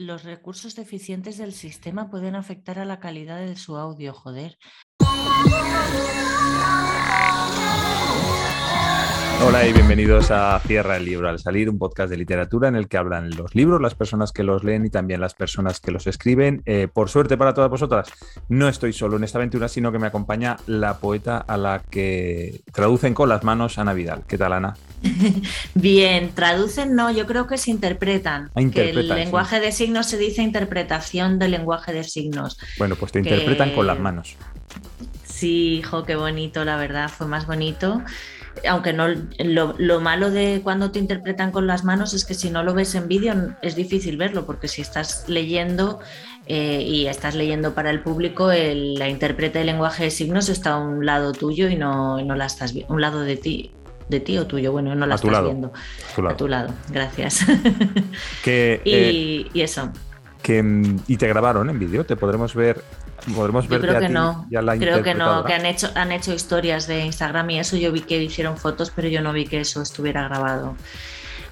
los recursos deficientes del sistema pueden afectar a la calidad de su audio, joder. Hola y bienvenidos a Cierra el Libro al Salir, un podcast de literatura en el que hablan los libros, las personas que los leen y también las personas que los escriben. Eh, por suerte para todas vosotras, no estoy solo en esta aventura, sino que me acompaña la poeta a la que traducen con las manos Ana Vidal. ¿Qué tal, Ana? Bien, traducen no, yo creo que se interpretan. Ah, que el lenguaje de signos se dice interpretación del lenguaje de signos. Bueno, pues te interpretan con las manos. Sí, hijo, qué bonito, la verdad, fue más bonito aunque no lo, malo de cuando te interpretan con las manos es que si no lo ves en vídeo es difícil verlo, porque si estás leyendo eh, y estás leyendo para el público, el, la intérprete de lenguaje de signos está a un lado tuyo y no, no la estás viendo, un lado de ti. De ti o tuyo, bueno, no la estás viendo. A tu lado, gracias. Que, y, y eso. Que, y te grabaron en vídeo, te podremos ver Podremos ver creo que no. creo que no, que han hecho, han hecho historias de Instagram y eso. Yo vi que hicieron fotos, pero yo no vi que eso estuviera grabado.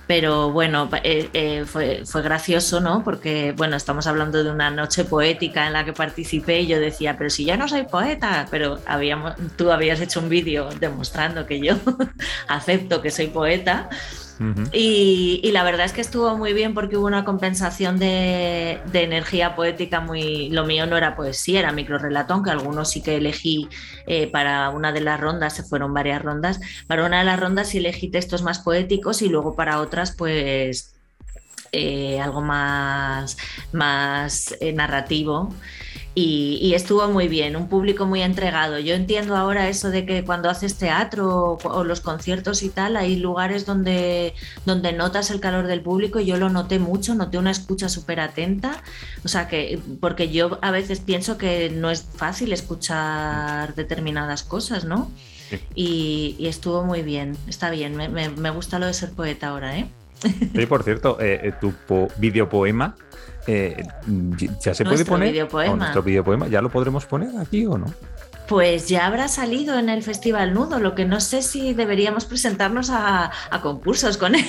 Pero bueno, eh, eh, fue, fue, gracioso, ¿no? Porque, bueno, estamos hablando de una noche poética en la que participé y yo decía, pero si ya no soy poeta, pero habíamos, tú habías hecho un vídeo demostrando que yo acepto que soy poeta y, la verdad es que estuvo muy bien porque hubo una compensación de, energía poética muy... Lo mío no era poesía, era microrelato, aunque algunos sí que elegí eh, para una de las rondas, se fueron varias rondas. Para una de las rondas sí elegí textos más poéticos y luego para otras pues eh, algo más, más eh, narrativo. Y, estuvo muy bien, un público muy entregado. Yo entiendo ahora eso de que cuando haces teatro o, los conciertos y tal, hay lugares donde, donde notas el calor del público y yo lo noté mucho, noté una escucha súper atenta. O sea que, porque yo a veces pienso que no es fácil escuchar determinadas cosas, ¿no? Y, estuvo muy bien, está bien, me, me, gusta lo de ser poeta ahora, ¿eh? Sí, por cierto, eh, eh, tu po videopoema eh, ya se puede poner. nuestro videopoema, ¿ya lo podremos poner aquí o no? Pues ya habrá salido en el Festival Nudo, lo que no sé si deberíamos presentarnos a, concursos con él.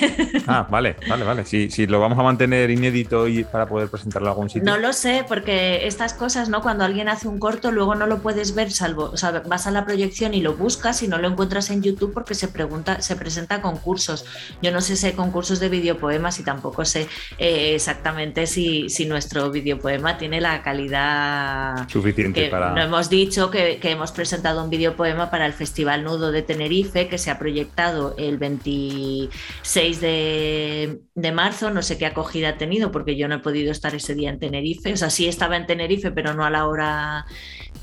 Ah, vale, vale, vale. Si, lo vamos a mantener inédito y para poder presentarlo a algún sitio. No lo sé, porque estas cosas, ¿no? Cuando alguien hace un corto, luego no lo puedes ver, salvo, o sea, vas a la proyección y lo buscas y no lo encuentras en YouTube porque se pregunta, se presenta a concursos. Yo no sé si hay concursos de videopoemas y tampoco sé eh, exactamente si, si nuestro videopoema tiene la calidad suficiente para. No hemos dicho que hemos presentado un videopoema para el Festival Nudo de Tenerife que se ha proyectado el 26 de, marzo. No sé qué acogida ha tenido porque yo no he podido estar ese día en Tenerife. O sea, sí estaba en Tenerife, pero no a la hora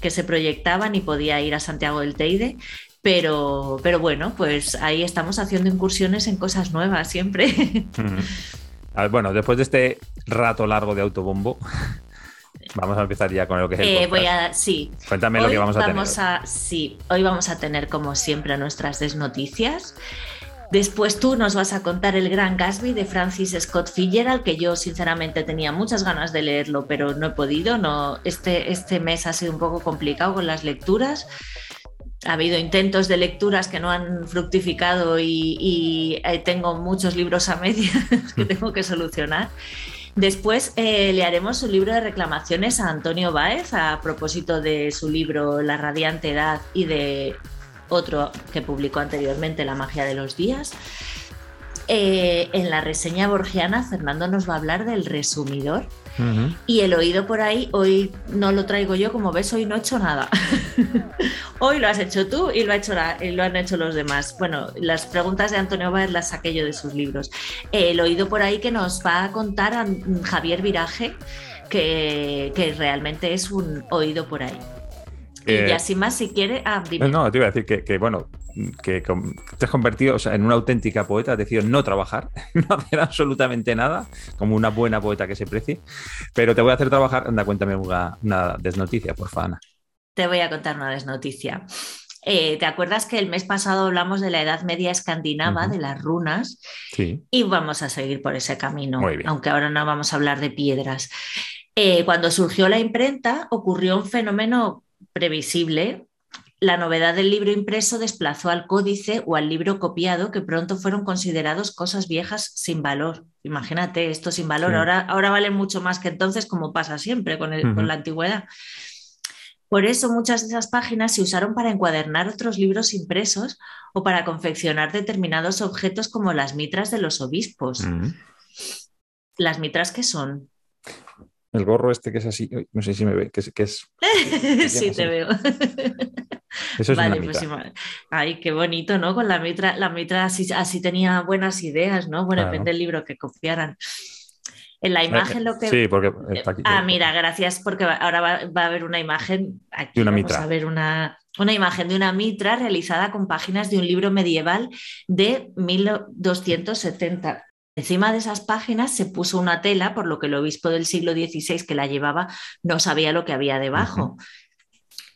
que se proyectaba ni podía ir a Santiago del Teide. Pero, pero bueno, pues ahí estamos haciendo incursiones en cosas nuevas siempre. Bueno, después de este rato largo de autobombo, Vamos a empezar ya con lo que es el eh, voy a, sí. Cuéntame lo que vamos a vamos tener. sí, hoy vamos a tener como siempre nuestras desnoticias. Después tú nos vas a contar el Gran Gatsby de Francis Scott Fitzgerald, que yo sinceramente tenía muchas ganas de leerlo, pero no he podido. No, este, este mes ha sido un poco complicado con las lecturas. Ha habido intentos de lecturas que no han fructificado y, y eh, tengo muchos libros a medias que tengo que solucionar. Después eh, le haremos un libro de reclamaciones a Antonio Báez a propósito de su libro La radiante edad y de otro que publicó anteriormente, La magia de los días. Eh, en la reseña borgiana, Fernando nos va a hablar del resumidor. Y el oído por ahí, hoy no lo traigo yo, como ves, hoy no he hecho nada. hoy lo has hecho tú y lo, ha hecho lo han hecho los demás. Bueno, las preguntas de Antonio Báez las saqué yo de sus libros. el oído por ahí que nos va a contar a Javier Viraje, que, que realmente es un oído por ahí. y eh, así más, si quiere. Ah, No, te iba a decir que, que bueno, que te has convertido en una auténtica poeta, has decidido no trabajar, no hacer absolutamente nada, como una buena poeta que se precie, pero te voy a hacer trabajar. Anda, cuéntame una, desnoticia, por favor. Te voy a contar una desnoticia. Eh, ¿Te acuerdas que el mes pasado hablamos de la Edad Media escandinava, de las runas? Sí. Y vamos a seguir por ese camino, aunque ahora no vamos a hablar de piedras. Eh, cuando surgió la imprenta ocurrió un fenómeno previsible la novedad del libro impreso desplazó al códice o al libro copiado, que pronto fueron considerados cosas viejas sin valor. Imagínate, esto sin valor. Ahora, ahora valen mucho más que entonces, como pasa siempre con, con la antigüedad. Por eso muchas de esas páginas se usaron para encuadernar otros libros impresos o para confeccionar determinados objetos como las mitras de los obispos. ¿Las mitras qué son? El gorro este que es así, no sé si me ve, que es... sí, te veo. Eso es vale, pues Ay, qué bonito, ¿no? Con la mitra, la mitra así, así tenía buenas ideas, ¿no? Bueno, depende del libro que confiaran. En la imagen lo que... Sí, porque Ah, mira, gracias, porque ahora va, a haber una imagen, aquí una vamos mitra. a ver una, una imagen de una mitra realizada con páginas de un libro medieval de 1270. Encima de esas páginas se puso una tela, por lo que el obispo del siglo XVI que la llevaba no sabía lo que había debajo.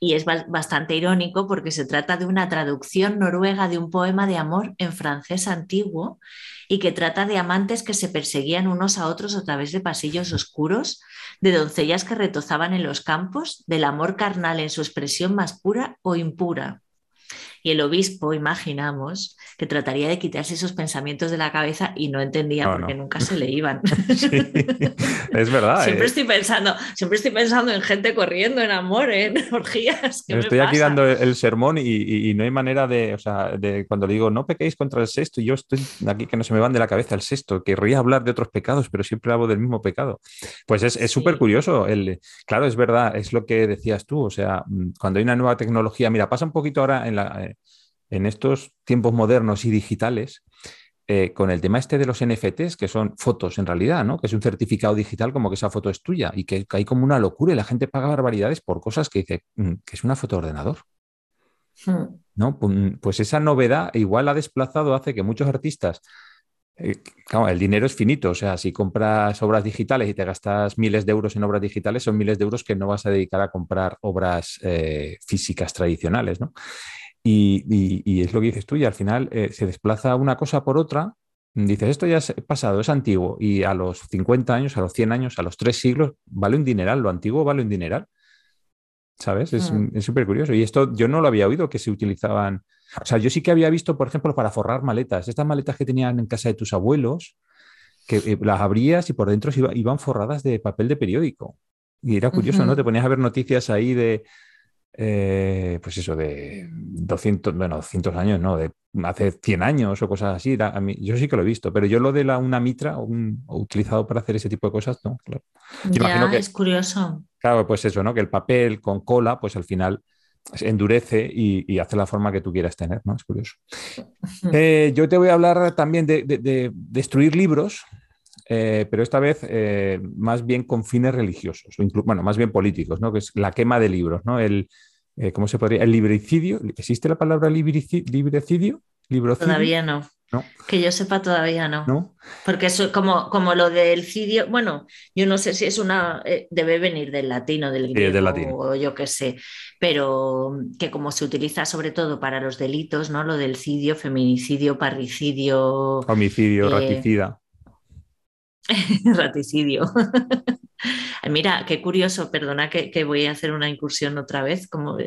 Y es bastante irónico porque se trata de una traducción noruega de un poema de amor en francés antiguo y que trata de amantes que se perseguían unos a otros a través de pasillos oscuros, de doncellas que retozaban en los campos, del amor carnal en su expresión más pura o impura. Y el obispo, imaginamos, que trataría de quitarse esos pensamientos de la cabeza y no entendía porque nunca se le iban. es verdad. siempre, eh. estoy pensando, siempre estoy pensando en gente corriendo, en amor, en orgías. Estoy aquí dando el sermón y, no hay manera de, o sea, de cuando le digo no pequéis contra el sexto y yo estoy aquí que no se me van de la cabeza el sexto, querría hablar de otros pecados, pero siempre hablo del mismo pecado. Pues es súper curioso. El, claro, es verdad, es lo que decías tú. O sea, mm, cuando hay una nueva tecnología, mira, pasa un poquito ahora en la en estos tiempos modernos y digitales, eh, con el tema este de los NFTs, que son fotos en realidad, ¿no? Que es un certificado digital como que esa foto es tuya y que, hay como una locura y la gente paga barbaridades por cosas que dice mm, que es una foto de ordenador. Hmm. ¿No? Pues esa novedad igual ha desplazado, hace que muchos artistas eh, el dinero es finito, o sea, si compras obras digitales y te gastas miles de euros en obras digitales, son miles de euros que no vas a dedicar a comprar obras eh, físicas tradicionales, ¿no? Y, es lo que dices tú, y al final eh, se desplaza una cosa por otra. Dices, esto ya es pasado, es antiguo, y a los 50 años, a los 100 años, a los 3 siglos, vale un dineral, lo antiguo vale un dineral. ¿Sabes? Mm. Es súper curioso. Y esto yo no lo había oído que se utilizaban. O sea, yo sí que había visto, por ejemplo, para forrar maletas, estas maletas que tenían en casa de tus abuelos, que eh, las abrías y por dentro iban forradas de papel de periódico. Y era curioso, ¿no? Te ponías a ver noticias ahí de, eh, pues eso, de 200, bueno, 200 años, ¿no? De hace 100 años o cosas así. yo sí que lo he visto, pero yo lo de la, una mitra un, utilizado para hacer ese tipo de cosas, ¿no? Claro. Ya, es curioso. Claro, pues eso, ¿no? Que el papel con cola, pues al final endurece y, hace la forma que tú quieras tener, ¿no? Es curioso. Eh, yo te voy a hablar también de destruir libros, eh, pero esta vez eh, más bien con fines religiosos, o bueno, más bien políticos, ¿no? que es la quema de libros, ¿no? El, eh, ¿cómo se podría? El libricidio, ¿existe la palabra libricidio? Todavía no. Que yo sepa, todavía no. Porque eso, como, como lo del cidio, bueno, yo no sé si es una, debe venir del latino, del griego, o yo qué sé, pero que como se utiliza sobre todo para los delitos, ¿no? Lo del cidio, feminicidio, parricidio. Homicidio, raticida. Raticidio. Mira, qué curioso, perdona que, voy a hacer una incursión otra vez. Como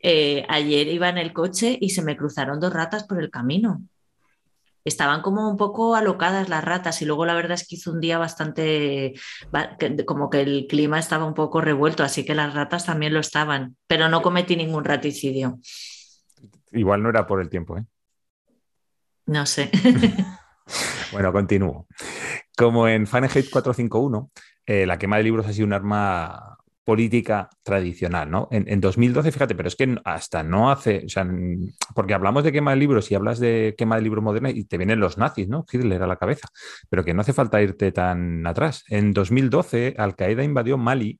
eh, ayer iba en el coche y se me cruzaron dos ratas por el camino. Estaban como un poco alocadas las ratas y luego la verdad es que hizo un día bastante, como que el clima estaba un poco revuelto, así que las ratas también lo estaban, pero no cometí ningún raticidio. Igual no era por el tiempo, ¿eh? No sé. bueno, continúo. Como en Fahrenheit 451, eh, la quema de libros ha sido un arma política tradicional, ¿no? En, 2012, fíjate, pero es que hasta no hace, o sea, porque hablamos de quema de libros y hablas de quema de libros modernos y te vienen los nazis, ¿no? Hitler a la cabeza, pero que no hace falta irte tan atrás. En 2012, Al Qaeda invadió Mali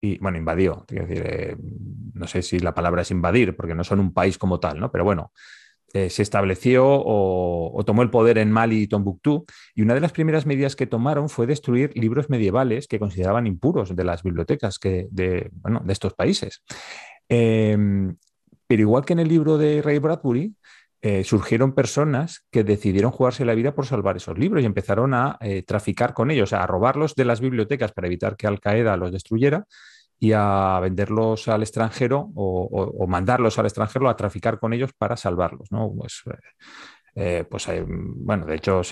y, bueno, invadió, eh, no sé si la palabra es invadir, porque no son un país como tal, ¿no? Pero bueno, eh, se estableció o, tomó el poder en Mali y Tombuctú, y una de las primeras medidas que tomaron fue destruir libros medievales que consideraban impuros de las bibliotecas que de, estos países. Em, pero igual que en el libro de Ray Bradbury, eh, surgieron personas que decidieron jugarse la vida por salvar esos libros y empezaron a eh, traficar con ellos, a robarlos de las bibliotecas para evitar que Al Qaeda los destruyera y a venderlos al extranjero o, mandarlos al extranjero a traficar con ellos para salvarlos. ¿no? Pues, eh, pues hay, bueno, de hecho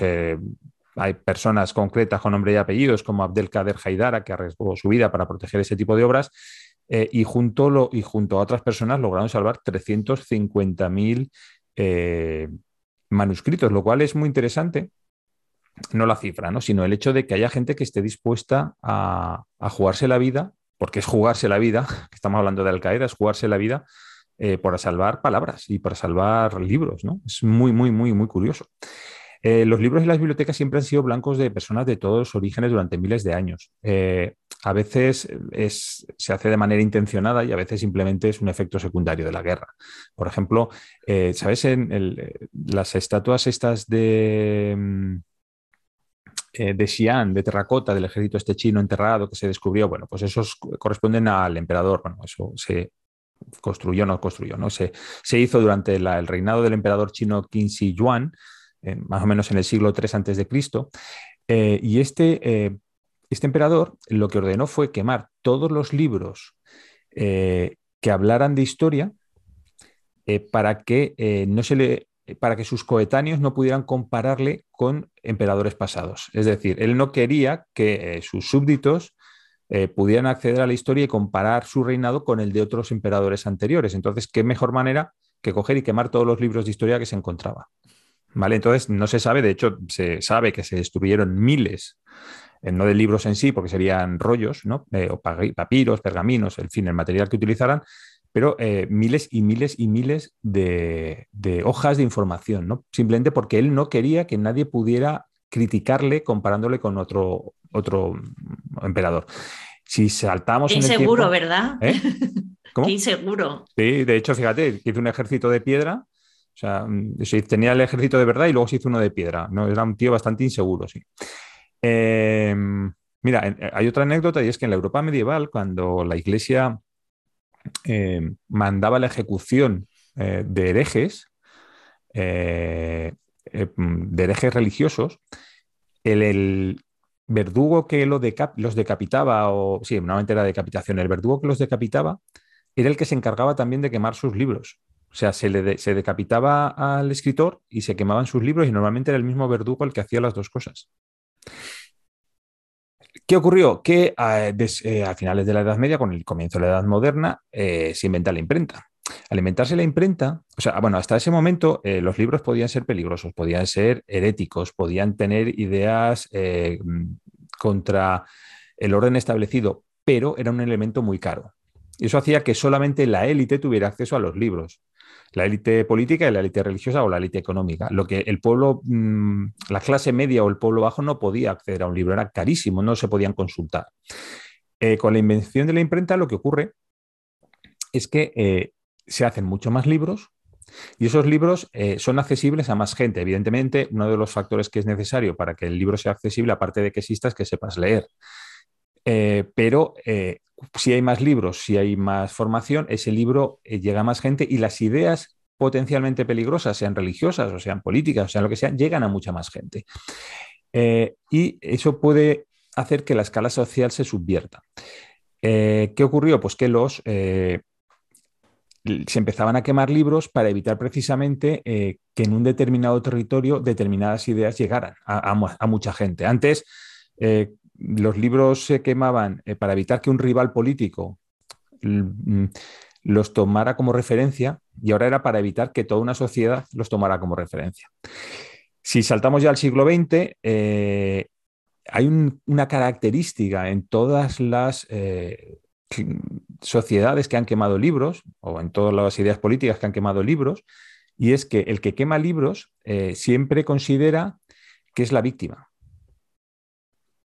hay personas concretas con nombre y apellidos como Abdelkader Haidara que arriesgó su vida para proteger ese tipo de obras eh, y, junto y junto a otras personas lograron salvar 350.000 eh, manuscritos, lo cual es muy interesante no la cifra, ¿no? sino el hecho de que haya gente que esté dispuesta a, jugarse la vida, porque es jugarse la vida, que estamos hablando de Al Qaeda, es jugarse la vida eh, para salvar palabras y para salvar libros. ¿no? Es muy, muy, muy, muy curioso. Eh, los libros y las bibliotecas siempre han sido blancos de personas de todos los orígenes durante miles de años. Eh, a veces se hace de manera intencionada y a veces simplemente es un efecto secundario de la guerra. Por ejemplo, ¿sabes? En las estatuas estas de, mm, eh, de Xi'an, de terracota, del ejército este chino enterrado que se descubrió, bueno, pues esos corresponden al emperador. Bueno, eso se construyó, no construyó, ¿no? Se, se hizo durante el reinado del emperador chino Qin Shi Yuan, más o menos en el siglo III antes de Cristo. Eh, y este, eh, este emperador lo que ordenó fue quemar todos los libros que hablaran de historia para que no se le para que sus coetáneos no pudieran compararle con emperadores pasados. Es decir, él no quería que eh, sus súbditos eh, pudieran acceder a la historia y comparar su reinado con el de otros emperadores anteriores. Entonces, ¿qué mejor manera que coger y quemar todos los libros de historia que se encontraba? ¿Vale? Entonces, no se sabe, de hecho, se sabe que se destruyeron miles, no de libros en sí, porque serían rollos, ¿no? o papiros, pergaminos, en fin, el material que utilizaran, pero eh, miles y miles y miles de, hojas de información, ¿no? Simplemente porque él no quería que nadie pudiera criticarle comparándole con otro, otro emperador. Si saltamos... Inseguro, ¿verdad? ¿eh? ¿Cómo? Qué inseguro. Sí, de hecho, fíjate, hizo un ejército de piedra, o sea, mm, tenía el ejército de verdad y luego se hizo uno de piedra, ¿no? Era un tío bastante inseguro, sí. Em, mira, hay otra anécdota y es que en la Europa medieval, cuando la iglesia eh, mandaba la ejecución eh, de herejes, eh, de herejes religiosos, el, verdugo que los decapitaba, o sí, normalmente era decapitación, el verdugo que los decapitaba era el que se encargaba también de quemar sus libros. O sea, se, decapitaba al escritor y se quemaban sus libros y normalmente era el mismo verdugo el que hacía las dos cosas. ¿Qué ocurrió? Que eh, a, finales de la Edad Media, con el comienzo de la Edad Moderna, eh, se inventa la imprenta. Al inventarse la imprenta, o sea, bueno, hasta ese momento eh, los libros podían ser peligrosos, podían ser heréticos, podían tener ideas contra el orden establecido, pero era un elemento muy caro. Y eso hacía que solamente la élite tuviera acceso a los libros la élite política y la élite religiosa o la élite económica. Lo que el pueblo, mm, la clase media o el pueblo bajo no podía acceder a un libro, era carísimo, no se podían consultar. Eh, con la invención de la imprenta lo que ocurre es que eh, se hacen mucho más libros y esos libros eh, son accesibles a más gente. Evidentemente, uno de los factores que es necesario para que el libro sea accesible, aparte de que exista, es que sepas leer. Pero si hay más libros, si hay más formación, ese libro eh, llega a más gente y las ideas potencialmente peligrosas, sean religiosas o sean políticas, o sea lo que sea, llegan a mucha más gente. Eh, y eso puede hacer que la escala social se subvierta. Eh, ¿Qué ocurrió? Pues que los se empezaban a quemar libros para evitar precisamente que en un determinado territorio determinadas ideas llegaran a mucha gente. Antes, los libros se quemaban eh, para evitar que un rival político mm, los tomara como referencia y ahora era para evitar que toda una sociedad los tomara como referencia. Si saltamos ya al siglo XX, eh, hay una característica en todas las eh, sociedades que han quemado libros, o en todas las ideas políticas que han quemado libros, y es que el que quema libros siempre considera que es la víctima.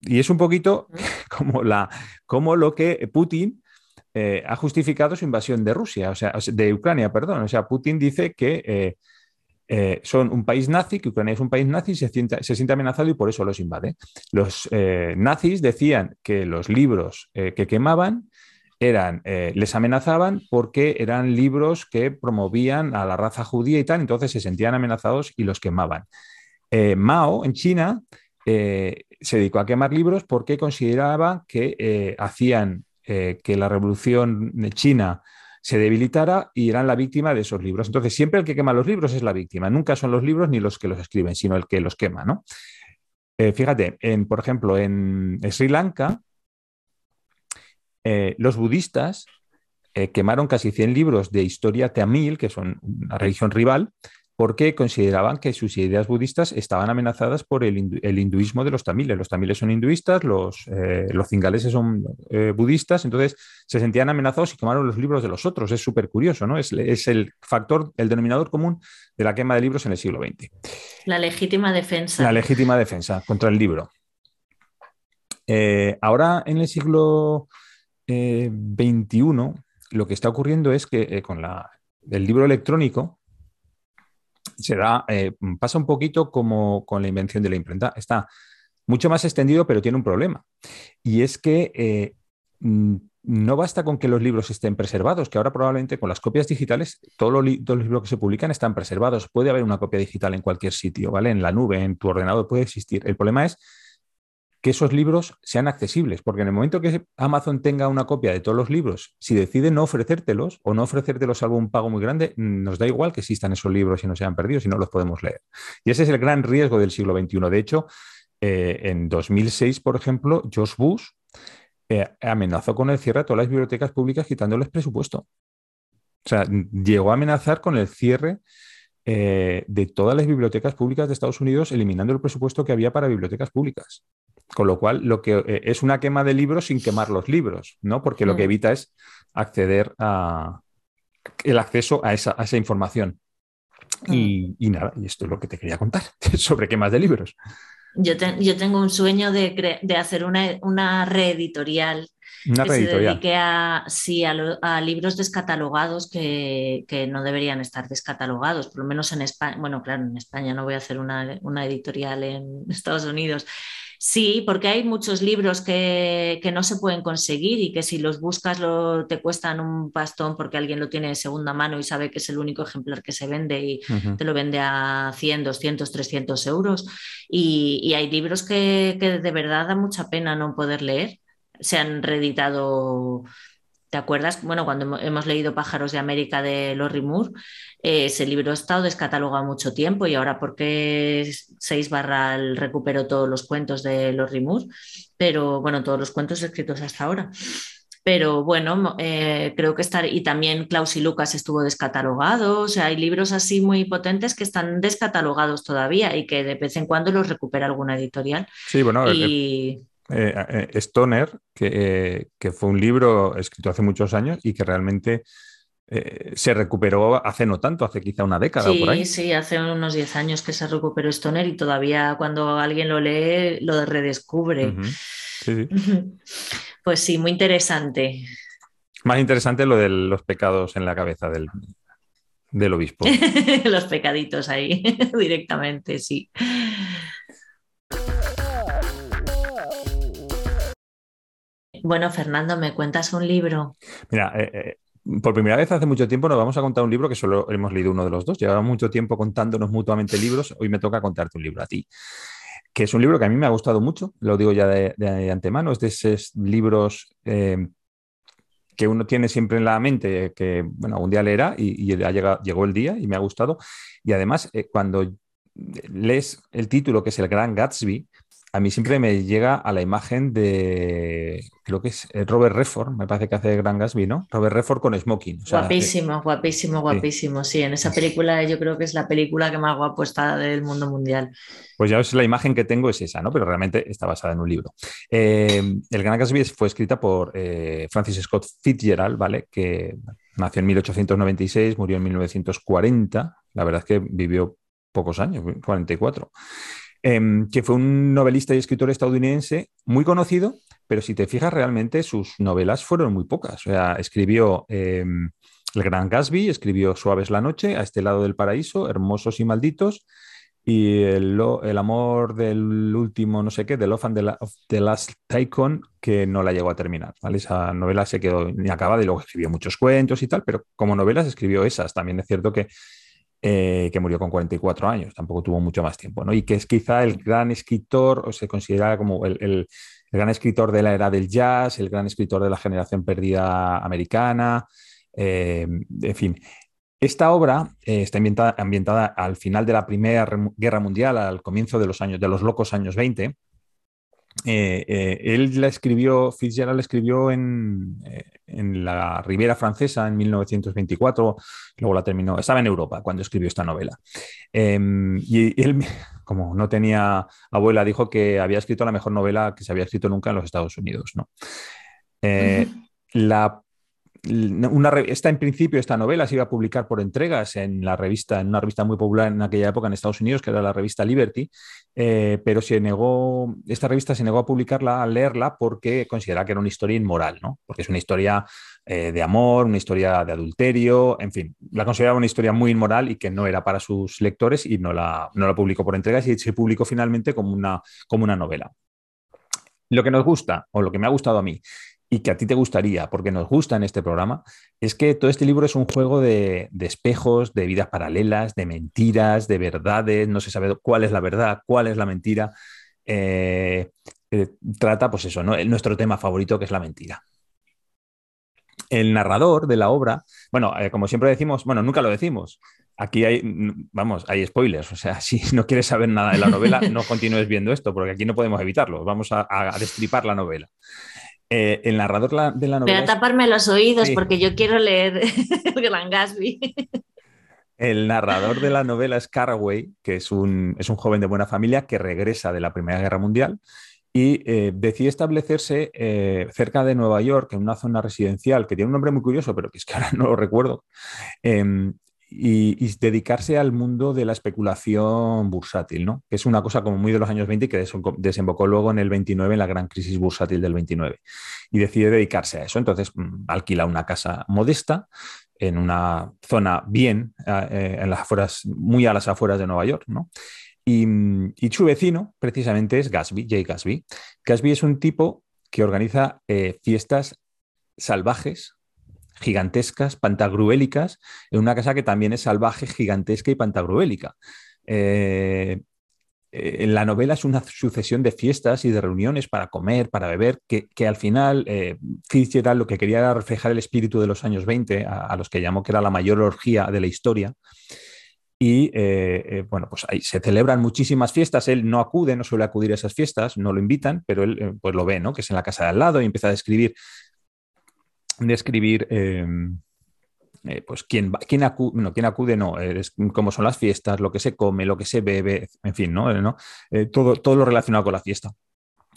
Y es un poquito como, la, como lo que Putin eh, ha justificado su invasión de Rusia, o sea, de Ucrania, perdón. O sea, Putin dice que eh, eh, son un país nazi, que Ucrania es un país nazi, se siente, se siente amenazado y por eso los invade. Los nazis decían que los libros que quemaban eran, les amenazaban porque eran libros que promovían a la raza judía y tal, entonces se sentían amenazados y los quemaban. Mao en China se dedicó a quemar libros porque consideraba que eh, hacían eh, que la revolución china se debilitara y eran la víctima de esos libros. Entonces, siempre el que quema los libros es la víctima. Nunca son los libros ni los que los escriben, sino el que los quema, ¿no? Eh, fíjate, en, por ejemplo, en Sri Lanka, eh, los budistas eh, quemaron casi 100 libros de historia tamil, que son una religión rival, porque consideraban que sus ideas budistas estaban amenazadas por el, hinduismo de los tamiles. Los tamiles son hinduistas, los, eh, los cingaleses son eh, budistas, entonces se sentían amenazados y quemaron los libros de los otros. Es súper curioso, ¿no? Es, el factor, el denominador común de la quema de libros en el siglo XX. La legítima defensa. La legítima defensa contra el libro. Eh, ahora, en el siglo XXI, lo que está ocurriendo es que con la, el libro electrónico, se eh, pasa un poquito como con la invención de la imprenta. Está mucho más extendido, pero tiene un problema. Y es que eh, mm, no basta con que los libros estén preservados, que ahora probablemente con las copias digitales todos los, todos los, libros que se publican están preservados. Puede haber una copia digital en cualquier sitio, ¿vale? En la nube, en tu ordenador puede existir. El problema es que esos libros sean accesibles, porque en el momento que Amazon tenga una copia de todos los libros, si decide no ofrecértelos o no ofrecértelos salvo un pago muy grande, nos da igual que existan esos libros y no sean perdidos y no los podemos leer. Y ese es el gran riesgo del siglo XXI. De hecho, eh, en 2006, por ejemplo, Josh Bush eh, amenazó con el cierre de todas las bibliotecas públicas quitándoles presupuesto. O sea, llegó a amenazar con el cierre eh, de todas las bibliotecas públicas de Estados Unidos, eliminando el presupuesto que había para bibliotecas públicas. Con lo cual, lo que eh, es una quema de libros sin quemar los libros, ¿no? Porque lo que mm. evita es acceder a el acceso a esa, información. Mm. Y, nada, y esto es lo que te quería contar sobre quemas de libros. Yo, yo tengo un sueño de, hacer una, una reeditorial que se dedique a, sí, a, libros descatalogados que, que, no deberían estar descatalogados, por lo menos en España. Bueno, claro, en España no voy a hacer una, una editorial en Estados Unidos, Sí, porque hay muchos libros que, no se pueden conseguir y que si los buscas lo, te cuestan un pastón porque alguien lo tiene de segunda mano y sabe que es el único ejemplar que se vende y te lo vende a 100, 200, 300 euros. Y, hay libros que, que, de verdad da mucha pena no poder leer. Se han reeditado ¿Te acuerdas? Bueno, cuando hemos leído Pájaros de América de Lorry Moore, eh, ese libro ha estado descatalogado mucho tiempo y ahora porque 6 barra recuperó todos los cuentos de Lorry Moore, pero bueno, todos los cuentos escritos hasta ahora. Pero bueno, eh, creo que estar, y también Klaus y Lucas estuvo descatalogado, o sea, hay libros así muy potentes que están descatalogados todavía y que de vez en cuando los recupera alguna editorial. Sí, bueno, y... Eh, eh, Stoner, que, fue un libro escrito hace muchos años y que realmente eh, se recuperó hace no tanto, hace quizá una década. Sí, por ahí. sí, hace unos 10 años que se recuperó Stoner y todavía cuando alguien lo lee lo redescubre. Pues sí, muy interesante. Más interesante lo de los pecados en la cabeza del, del obispo. los pecaditos ahí, directamente, sí. Bueno, Fernando, ¿me cuentas un libro? Mira, eh, eh, por primera vez hace mucho tiempo nos vamos a contar un libro que solo hemos leído uno de los dos. Llevamos mucho tiempo contándonos mutuamente libros. Hoy me toca contarte un libro a ti, que es un libro que a mí me ha gustado mucho, lo digo ya de, antemano, es de esos libros eh, que uno tiene siempre en la mente, que bueno, un día leerá y, llegó el día y me ha gustado. Y además, cuando lees el título, que es El Gran Gatsby, a mí siempre me llega a la imagen de, creo que es eh, Robert Redford, me parece que hace Gran Gatsby, ¿no? Robert Redford con smoking. guapísimo, guapísimo, guapísimo. Sí. en esa película yo creo que es la película que más guapo está del mundo mundial. Pues ya ves, la imagen que tengo es esa, ¿no? Pero realmente está basada en un libro. Eh, el Gran Gatsby fue escrita por eh, Francis Scott Fitzgerald, ¿vale? Que nació en 1896, murió en 1940. La verdad es que vivió pocos años, 44. Em, que fue un novelista y escritor estadounidense muy conocido, pero si te fijas realmente sus novelas fueron muy pocas. O sea, escribió em, El Gran Gatsby, escribió Suaves la Noche, A este lado del paraíso, Hermosos y Malditos, y el, amor del último, no sé qué, The Love and the, Last Tycoon, que no la llegó a terminar. ¿vale? Esa novela se quedó ni acabada y luego escribió muchos cuentos y tal, pero como novelas escribió esas. También es cierto que eh, que murió con 44 años, tampoco tuvo mucho más tiempo, ¿no? Y que es quizá el gran escritor, o se considera como el, el gran escritor de la era del jazz, el gran escritor de la generación perdida americana, eh, en fin. Esta obra eh, está ambientada, al final de la Primera Guerra Mundial, al comienzo de los años, de los locos años 20. Eh, él la escribió, Fitzgerald la escribió en, en, la Ribera Francesa en 1924, luego la terminó, estaba en Europa cuando escribió esta novela. Em, y él, como no tenía abuela, dijo que había escrito la mejor novela que se había escrito nunca en los Estados Unidos. ¿no? La una, esta en principio, esta novela se iba a publicar por entregas en la revista, en una revista muy popular en aquella época en Estados Unidos, que era la revista Liberty, eh, pero se negó, esta revista se negó a publicarla, a leerla, porque consideraba que era una historia inmoral, ¿no? Porque es una historia eh, de amor, una historia de adulterio, en fin, la consideraba una historia muy inmoral y que no era para sus lectores y no la, no la publicó por entregas y se publicó finalmente como una, como una novela. Lo que nos gusta, o lo que me ha gustado a mí, y que a ti te gustaría, porque nos gusta en este programa, es que todo este libro es un juego de, espejos, de vidas paralelas, de mentiras, de verdades, no se sabe cuál es la verdad, cuál es la mentira. Eh, eh, trata, pues eso, ¿no? nuestro tema favorito, que es la mentira. El narrador de la obra, bueno, eh, como siempre decimos, bueno, nunca lo decimos, aquí hay, vamos, hay spoilers, o sea, si no quieres saber nada de la novela, no continúes viendo esto, porque aquí no podemos evitarlo, vamos a, a destripar la novela. Eh, el narrador de la novela. Voy a taparme los oídos porque yo quiero leer el Gran Gatsby. El narrador de la novela es Caraway, que es un, es un joven de buena familia que regresa de la Primera Guerra Mundial y eh, decide establecerse eh, cerca de Nueva York, en una zona residencial que tiene un nombre muy curioso, pero que es que ahora no lo recuerdo, em, y, dedicarse al mundo de la especulación bursátil, ¿no? que es una cosa como muy de los años 20 y que desembocó luego en el 29, en la gran crisis bursátil del 29. Y decide dedicarse a eso. Entonces mm, alquila una casa modesta en una zona bien, eh, en las afueras, muy a las afueras de Nueva York. ¿no? Y, mm, su vecino precisamente es Gatsby, Jay Gatsby. Gatsby es un tipo que organiza eh, fiestas salvajes gigantescas, pantagruélicas, en una casa que también es salvaje, gigantesca y pantagruélica. Eh, eh, en la novela es una sucesión de fiestas y de reuniones para comer, para beber, que, al final eh, Fitzgerald lo que quería era reflejar el espíritu de los años 20, a, los que llamó que era la mayor orgía de la historia. Y eh, bueno, pues ahí se celebran muchísimas fiestas. Él no acude, no suele acudir a esas fiestas, no lo invitan, pero él pues lo ve, ¿no? Que es en la casa de al lado y empieza a describir describir em, eh, pues quién, quién, acude, no, no, es cómo son las fiestas, lo que se come, lo que se bebe, en fin, ¿no? Eh, eh, todo, todo lo relacionado con la fiesta.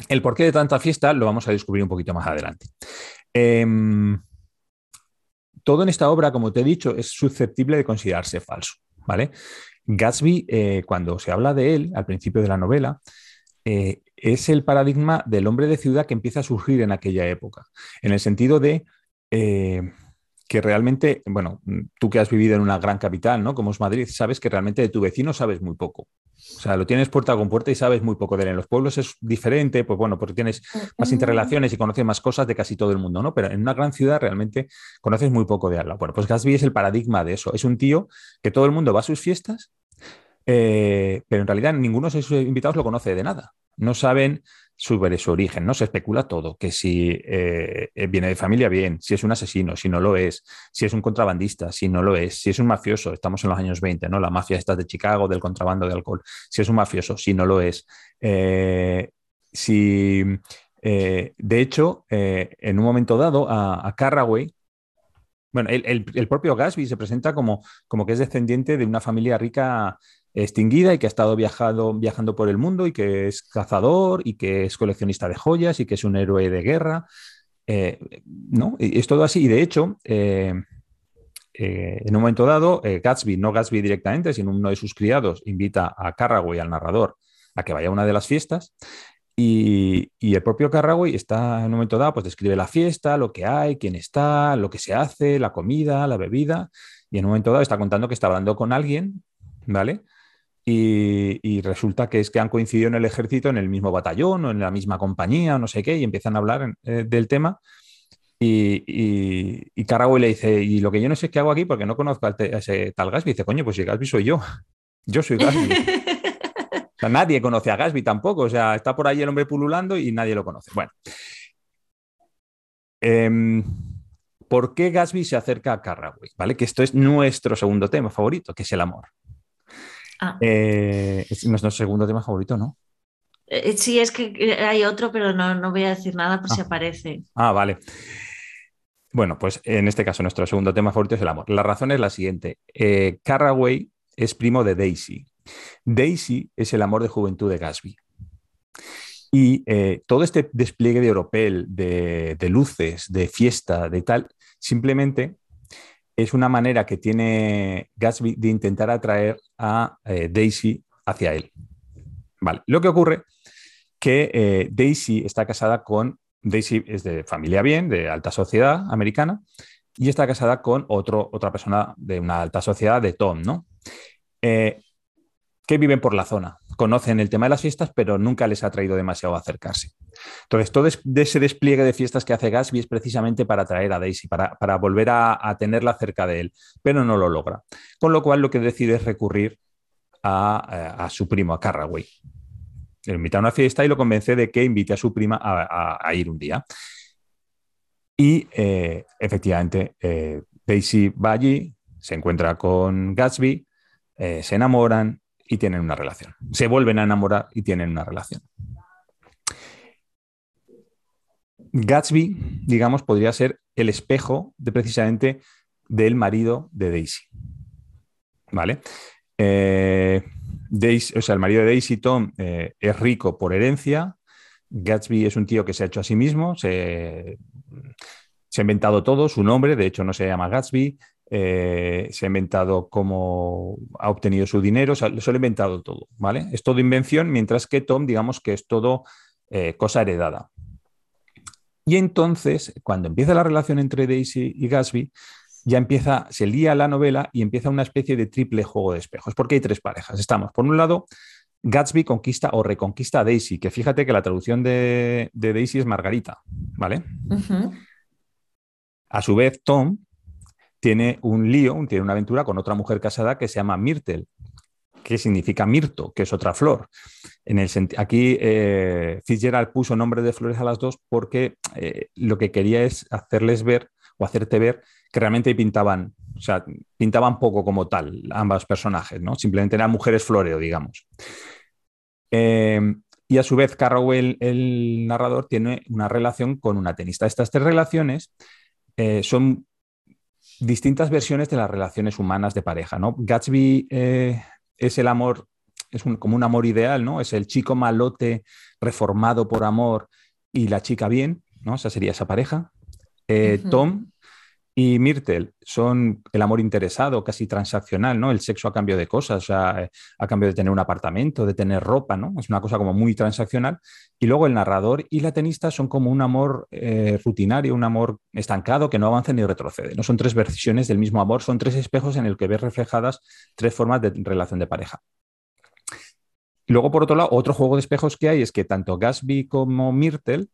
El porqué de tanta fiesta lo vamos a descubrir un poquito más adelante. Em, todo en esta obra, como te he dicho, es susceptible de considerarse falso, ¿vale? Gatsby, cuando se habla de él al principio de la novela, es el paradigma del hombre de ciudad que empieza a surgir en aquella época, en el sentido de eh, que realmente, bueno, tú que has vivido en una gran capital, ¿no? Como es Madrid, sabes que realmente de tu vecino sabes muy poco. O sea, lo tienes puerta con puerta y sabes muy poco de él. En los pueblos es diferente, pues bueno, porque tienes más interrelaciones y conoces más cosas de casi todo el mundo, ¿no? Pero en una gran ciudad realmente conoces muy poco de Allah. Bueno, pues Gatsby es el paradigma de eso. Es un tío que todo el mundo va a sus fiestas, eh, pero en realidad ninguno de sus invitados lo conoce de nada. No saben sobre su origen, ¿no? Se especula todo, que si eh, eh, viene de familia, bien, si es un asesino, si no lo es, si es un contrabandista, si no lo es, si es un mafioso, estamos en los años 20, ¿no? La mafia está de Chicago, del contrabando de alcohol, si es un mafioso, si no lo es. Eh, si, de hecho, en un momento dado, a, a Carraway, bueno, el, propio Gatsby se presenta como, como que es descendiente de una familia rica extinguida y que ha estado viajado, viajando por el mundo y que es cazador y que es coleccionista de joyas y que es un héroe de guerra. Eh, ¿no? es todo así. Y de hecho, eh, eh, en un momento dado, Gatsby, no Gatsby directamente, sino uno de sus criados, invita a Carraway, al narrador, a que vaya a una de las fiestas. Y, y, el propio Carraway está en un momento dado, pues describe la fiesta, lo que hay, quién está, lo que se hace, la comida, la bebida. Y en un momento dado está contando que está hablando con alguien, ¿vale? Y, resulta que es que han coincidido en el ejército, en el mismo batallón o en la misma compañía o no sé qué, y empiezan a hablar eh, del tema. Y, y, y le dice, y lo que yo no sé qué hago aquí porque no conozco a ese tal Gasby. dice, coño, pues si Gasby soy yo. Yo soy Gasby. nadie conoce a Gatsby tampoco. O sea, está por ahí el hombre pululando y nadie lo conoce. Bueno. Em, ¿Por qué Gatsby se acerca a Carraway? ¿Vale? Que esto es nuestro segundo tema favorito, que es el amor. Ah. Eh, es nuestro segundo tema favorito, ¿no? Eh, sí, es que hay otro, pero no, voy a decir nada por si ah. aparece. Ah, vale. Bueno, pues en este caso nuestro segundo tema favorito es el amor. La razón es la siguiente. Eh, Carraway es primo de Daisy. Daisy es el amor de juventud de Gatsby. Y eh, todo este despliegue de oropel, de, luces, de fiesta, de tal, simplemente es una manera que tiene Gatsby de intentar atraer a eh, Daisy hacia él. Vale. Lo que ocurre que eh, Daisy está casada con, Daisy es de familia bien, de alta sociedad americana, y está casada con otro, otra persona de una alta sociedad, de Tom, ¿no? Que viven por la zona conocen el tema de las fiestas, pero nunca les ha traído demasiado a acercarse. Entonces, todo ese despliegue de fiestas que hace Gatsby es precisamente para atraer a Daisy, para, volver a, tenerla cerca de él, pero no lo logra. Con lo cual, lo que decide es recurrir a, su primo, a Carraway. Le invita a una fiesta y lo convence de que invite a su prima a, ir un día. Y eh, efectivamente, eh, Daisy va allí, se encuentra con Gatsby, eh, se enamoran, y tienen una relación. Se vuelven a enamorar y tienen una relación. Gatsby, digamos, podría ser el espejo de precisamente del marido de Daisy. ¿Vale? Eh, Daisy, o sea, el marido de Daisy, Tom, eh, es rico por herencia. Gatsby es un tío que se ha hecho a sí mismo, se, se ha inventado todo, su nombre, de hecho no se llama Gatsby, eh, se ha inventado cómo ha obtenido su dinero, se lo ha inventado todo, ¿vale? Es todo invención, mientras que Tom, digamos que es todo eh, cosa heredada. Y entonces, cuando empieza la relación entre Daisy y Gatsby, ya empieza, se lía la novela y empieza una especie de triple juego de espejos, porque hay tres parejas. Estamos, por un lado, Gatsby conquista o reconquista a Daisy, que fíjate que la traducción de, Daisy es Margarita, ¿vale? A su vez, Tom tiene un lío, tiene una aventura con otra mujer casada que se llama Myrtle, que significa mirto, que es otra flor. En el aquí eh, Fitzgerald puso nombre de flores a las dos porque eh, lo que quería es hacerles ver o hacerte ver que realmente pintaban, o sea, pintaban poco como tal ambos personajes, ¿no? Simplemente eran mujeres floreo, digamos. Eh, y a su vez, Carrowell, el narrador, tiene una relación con una tenista. Estas tres relaciones son distintas versiones de las relaciones humanas de pareja, ¿no? Gatsby eh, es el amor, es como un amor ideal, ¿no? Es el chico malote reformado por amor y la chica bien, ¿no? Esa sería esa pareja. Eh, Tom y Myrtle son el amor interesado, casi transaccional, ¿no? El sexo a cambio de cosas, eh, a cambio de tener un apartamento, de tener ropa, ¿no? Es una cosa como muy transaccional. Y luego el narrador y la tenista son como un amor eh, rutinario, un amor estancado que no avanza ni retrocede. No son tres versiones del mismo amor, son tres espejos en el que ves reflejadas tres formas de relación de pareja. Luego, por otro lado, otro juego de espejos que hay es que tanto Gatsby como Myrtle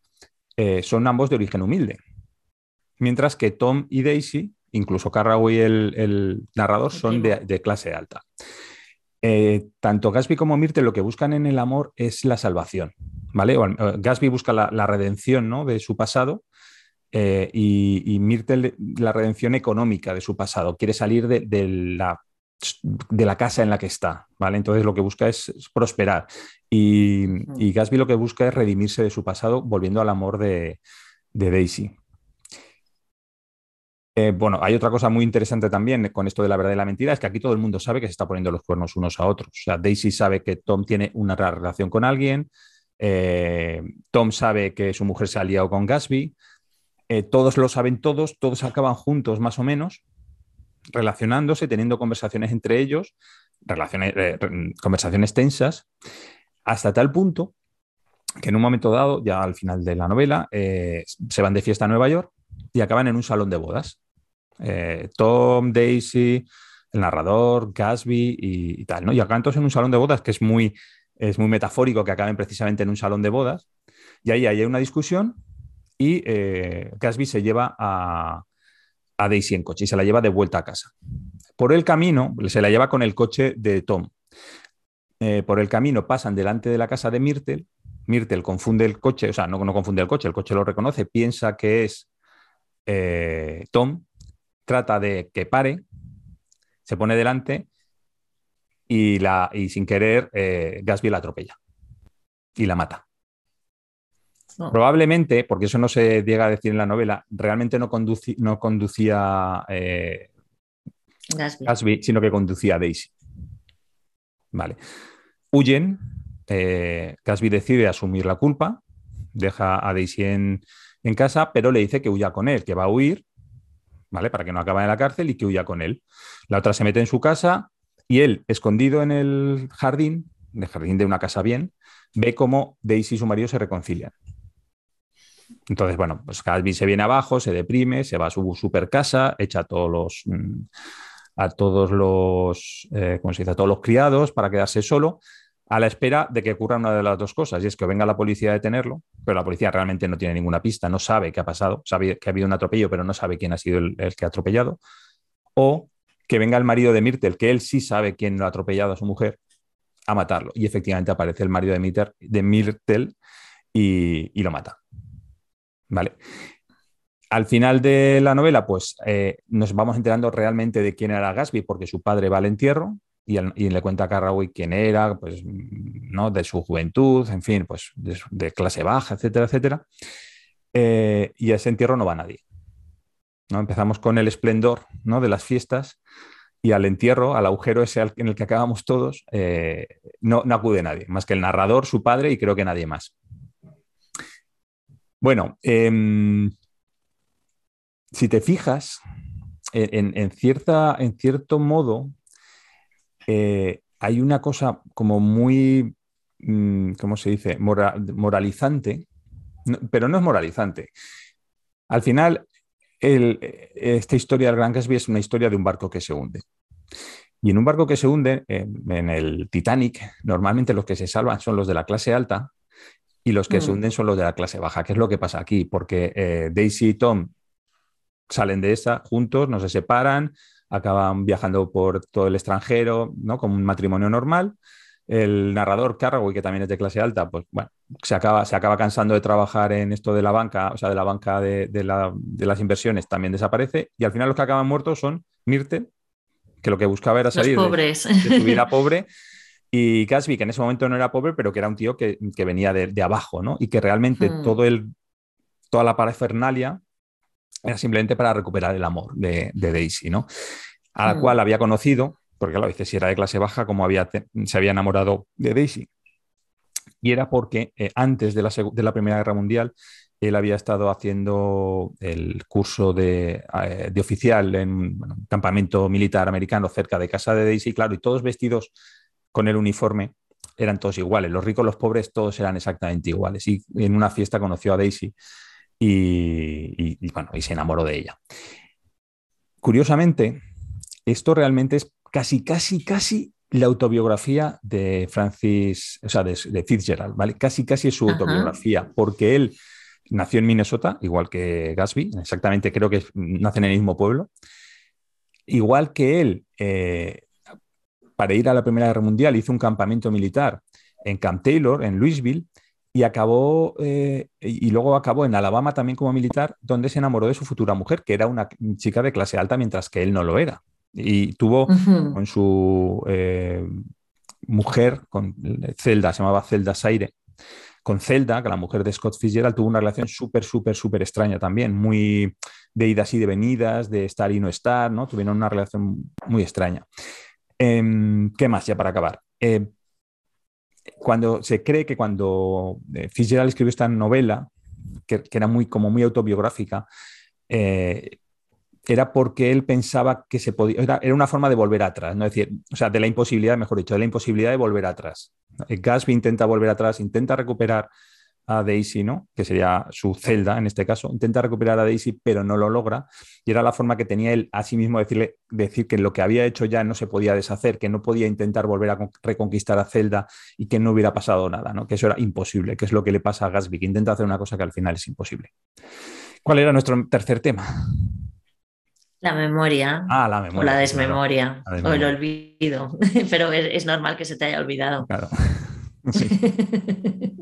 eh, son ambos de origen humilde mientras que Tom y Daisy, incluso Carraway, el, el narrador, son de, clase alta. Eh, tanto Gatsby como Myrtle lo que buscan en el amor es la salvación, ¿vale? Eh, Gatsby busca la, redención ¿no? de su pasado eh, y, y, Myrtle la redención económica de su pasado. Quiere salir de, la, de, la, casa en la que está, ¿vale? Entonces lo que busca es, prosperar y, mm. y, Gatsby lo que busca es redimirse de su pasado volviendo al amor de, de Daisy. Eh, bueno, hay otra cosa muy interesante también con esto de la verdad y la mentira, es que aquí todo el mundo sabe que se está poniendo los cuernos unos a otros. O sea, Daisy sabe que Tom tiene una relación con alguien, eh, Tom sabe que su mujer se ha liado con Gatsby, eh, todos lo saben todos, todos acaban juntos más o menos, relacionándose, teniendo conversaciones entre ellos, relaciones, conversaciones tensas, hasta tal punto que en un momento dado, ya al final de la novela, se van de fiesta a Nueva York y acaban en un salón de bodas. Eh, Tom, Daisy, el narrador, Gatsby y, tal, ¿no? Y acaban todos en un salón de bodas que es muy, es muy metafórico que acaben precisamente en un salón de bodas. Y ahí hay una discusión y eh, Gatsby se lleva a, a Daisy en coche y se la lleva de vuelta a casa. Por el camino se la lleva con el coche de Tom. eh, por el camino pasan delante de la casa de Myrtle. Myrtle confunde el coche, o sea, no, no confunde el coche, el coche lo reconoce, piensa que es eh, Tom, trata de que pare, se pone delante y, la, y sin querer eh, Gatsby la atropella y la mata. Probablemente, porque eso no se llega a decir en la novela, realmente no, no conducía eh, Gatsby. sino que conducía Daisy. Vale. Huyen, eh, Gatsby decide asumir la culpa, deja a Daisy en, en casa, pero le dice que huya con él, que va a huir, ¿vale? Para que no acabe en la cárcel y que huya con él. La otra se mete en su casa y él, escondido en el jardín, el jardín de una casa bien, ve cómo Daisy y su marido se reconcilian. Entonces, bueno, pues Gatsby se viene abajo, se deprime, se va a su super casa, echa a todos los, mm, a todos los, eh, ¿cómo se? A todos los criados para quedarse solo a la espera de que ocurra una de las dos cosas, y es que venga la policía a detenerlo, pero la policía realmente no tiene ninguna pista, no sabe qué ha pasado, sabe que ha habido un atropello, pero no sabe quién ha sido el, que ha atropellado, o que venga el marido de Myrtle, que él sí sabe quién lo ha atropellado a su mujer, a matarlo. Y efectivamente aparece el marido de, de Myrtle y, lo mata. ¿Vale? Al final de la novela, pues eh, nos vamos enterando realmente de quién era Gatsby, porque su padre va al entierro, y, le cuenta a Carraway quién era, pues, ¿no? de su juventud, en fin, pues de, clase baja, etcétera, etcétera. Eh, y a ese entierro no va nadie. ¿no? Empezamos con el esplendor ¿no? de las fiestas y al entierro, al agujero ese en el que acabamos todos, eh, no, acude nadie, más que el narrador, su padre y creo que nadie más. Bueno, em, si te fijas, en, cierta, en cierto modo, eh, hay una cosa como muy, mm, ¿cómo se dice?, moralizante, pero no es moralizante. Al final, esta historia del Gran Gatsby es una historia de un barco que se hunde. Y en un barco que se hunde, en el Titanic, normalmente los que se salvan son los de la clase alta y los que se mm. hunden son los de la clase baja. ¿Qué es lo que pasa aquí? Porque eh, Daisy y Tom salen de esa juntos, no se separan, acaban viajando por todo el extranjero, ¿no? Como un matrimonio normal. El narrador Carraway, que también es de clase alta, pues bueno, se acaba, se acaba cansando de trabajar en esto de la banca, o sea, de la banca de, las inversiones, también desaparece. Y al final los que acaban muertos son Mirte, que lo que buscaba era salir de, su vida pobre. Y Casby, que en ese momento no era pobre, pero que era un tío que, venía de, abajo, ¿no? Y que realmente hmm. todo el, toda la parafernalia era simplemente para recuperar el amor de, Daisy, ¿no? A la mm. cual había conocido, porque a veces si era de clase baja, como había, se había enamorado de Daisy. Y era porque eh, antes de la, de la, Primera Guerra Mundial, él había estado haciendo el curso de, eh, oficial en un campamento militar americano cerca de casa de Daisy, claro, y todos vestidos con el uniforme, eran todos iguales. Los ricos, los pobres, todos eran exactamente iguales. Y en una fiesta conoció a Daisy y, bueno, y se enamoró de ella. Curiosamente, esto realmente es casi, casi, casi la autobiografía de Francis, o sea, de, Fitzgerald, ¿vale? Casi, casi es su autobiografía, porque él nació en Minnesota, igual que Gatsby, exactamente creo que nace en el mismo pueblo. Igual que él, eh, para ir a la Primera Guerra Mundial, hizo un campamento militar en Camp Taylor, en Louisville, y acabó, eh, y luego acabó en Alabama también como militar, donde se enamoró de su futura mujer, que era una chica de clase alta, mientras que él no lo era. Y tuvo con su eh, mujer, con Zelda, se llamaba Zelda Saire, con Zelda, que la mujer de Scott Fitzgerald, tuvo una relación súper, súper, súper extraña también, muy de idas y de venidas, de estar y no estar, ¿no? Tuvieron una relación muy extraña. Em, ¿Qué más ya para acabar? Eh, cuando se cree que cuando eh, Fitzgerald escribió esta novela, que, era muy, como muy autobiográfica, eh, era porque él pensaba que se podía, era, una forma de volver atrás, ¿no? decir, o sea, de la imposibilidad, mejor dicho, de la imposibilidad de volver atrás. Gatsby intenta volver atrás, intenta recuperar a Daisy, ¿no? Que sería su celda en este caso, intenta recuperar a Daisy, pero no lo logra. Y era la forma que tenía él a sí mismo decirle, decir que lo que había hecho ya no se podía deshacer, que no podía intentar volver a reconquistar a Zelda y que no hubiera pasado nada, ¿no? Que eso era imposible, que es lo que le pasa a Gatsby, que intenta hacer una cosa que al final es imposible. ¿Cuál era nuestro tercer tema? La memoria. Ah, la memoria. O la desmemoria. O el olvido. Pero es, normal que se te haya olvidado. Claro.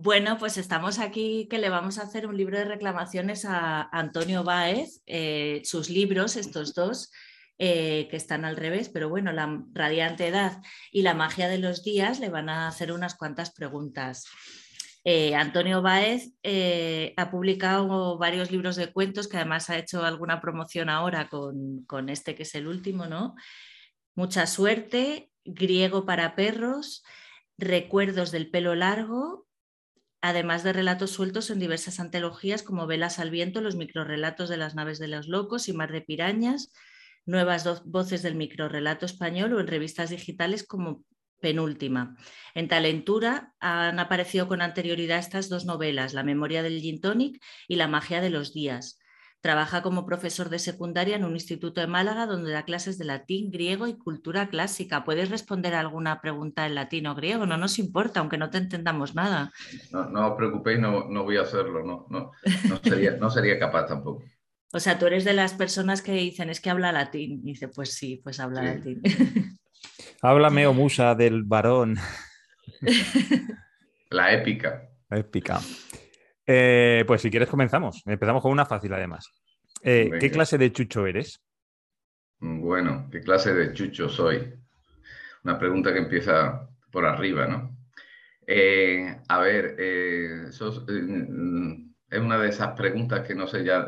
Bueno, pues estamos aquí que le vamos a hacer un libro de reclamaciones a Antonio Báez, eh, sus libros, estos dos, eh, que están al revés, pero bueno, la radiante edad y la magia de los días le van a hacer unas cuantas preguntas. Eh, Antonio Báez ha publicado varios libros de cuentos que además ha hecho alguna promoción ahora con, con este que es el último, ¿no? Mucha suerte, Griego para perros, Recuerdos del pelo largo además de relatos sueltos en diversas antologías como Velas al viento, los microrelatos de las naves de los locos y Mar de pirañas, nuevas voces del microrelato español o en revistas digitales como Penúltima. En Talentura han aparecido con anterioridad estas dos novelas, La memoria del gin tonic y La magia de los días. Trabaja como profesor de secundaria en un instituto de Málaga donde da clases de latín, griego y cultura clásica. ¿Puedes responder alguna pregunta en latín o griego? No nos importa, aunque no te entendamos nada. No, os preocupéis, no, voy a hacerlo, no, no, sería, no sería capaz tampoco. O sea, tú eres de las personas que dicen, es que habla latín. Y dice, pues sí, pues habla latín. Háblame, o musa, del varón. La épica. épica. Eh, pues si quieres comenzamos. Empezamos con una fácil además. Eh, ¿Qué clase de chucho eres? Bueno, ¿qué clase de chucho soy? Una pregunta que empieza por arriba, ¿no? Eh, a ver, es una de esas preguntas que no sé ya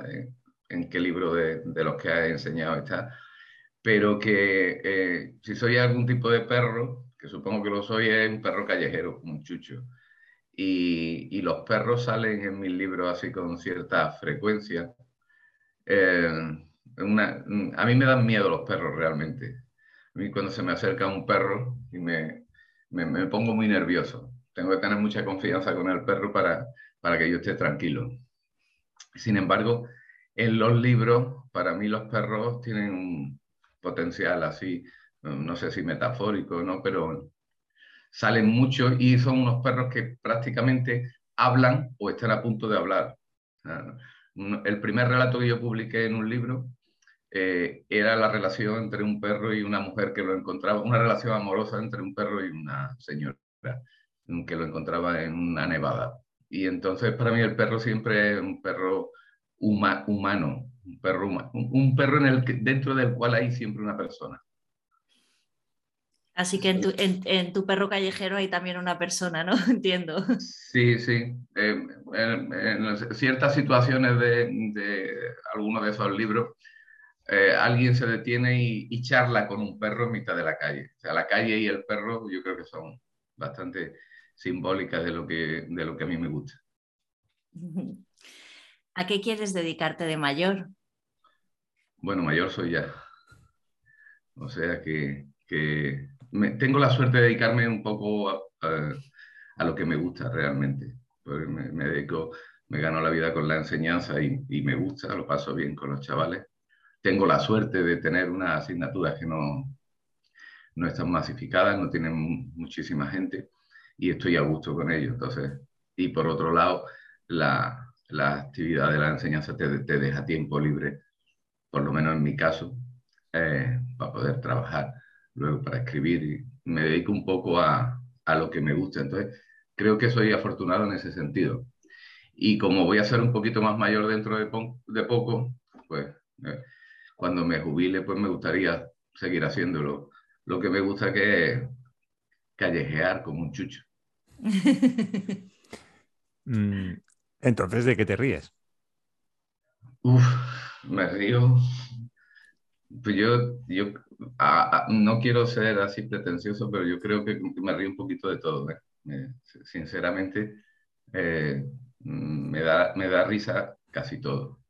en qué libro de, los que has enseñado está, pero que si soy algún tipo de perro, que supongo que lo soy, es un perro callejero, un chucho y, los perros salen en mis libros así con cierta frecuencia. Eh, a mí me dan miedo los perros realmente. A mí cuando se me acerca un perro y me, me, pongo muy nervioso. Tengo que tener mucha confianza con el perro para, para que yo esté tranquilo. Sin embargo, en los libros, para mí los perros tienen un potencial así, no sé si metafórico, ¿no? pero salen muchos y son unos perros que prácticamente hablan o están a punto de hablar. El primer relato que yo publiqué en un libro eh, era la relación entre un perro y una mujer que lo encontraba, una relación amorosa entre un perro y una señora que lo encontraba en una nevada. Y entonces para mí el perro siempre es un perro humano, un perro, un, perro dentro del cual hay siempre una persona. Así que en tu, perro callejero hay también una persona, ¿no? Entiendo. Sí, sí. Eh, en, ciertas situaciones de, alguno de esos libros, eh, alguien se detiene y, charla con un perro en mitad de la calle. O sea, la calle y el perro yo creo que son bastante simbólicas de lo que, de lo que a mí me gusta. ¿A qué quieres dedicarte de mayor? Bueno, mayor soy ya. O sea que tengo la suerte de dedicarme un poco a, lo que me gusta realmente. me, dedico, me gano la vida con la enseñanza y, me gusta, lo paso bien con los chavales. Tengo la suerte de tener unas asignaturas que no, no están masificadas, no tienen muchísima gente y estoy a gusto con ellos. Entonces, y por otro lado, la, actividad de la enseñanza te, deja tiempo libre, por lo menos en mi caso, eh, para poder trabajar luego para escribir y me dedico un poco a, a lo que me gusta. Entonces, creo que soy afortunado en ese sentido. Y como voy a ser un poquito más mayor dentro de, de poco, pues eh, cuando me jubile, pues me gustaría seguir haciéndolo. Lo que me gusta que es callejear como un chucho. Mm, entonces, ¿de qué te ríes? Uf, me río. Pues yo, yo no quiero ser así pretencioso, pero yo creo que me río un poquito de todo. ¿eh? sinceramente, eh, me, da, me da risa casi todo.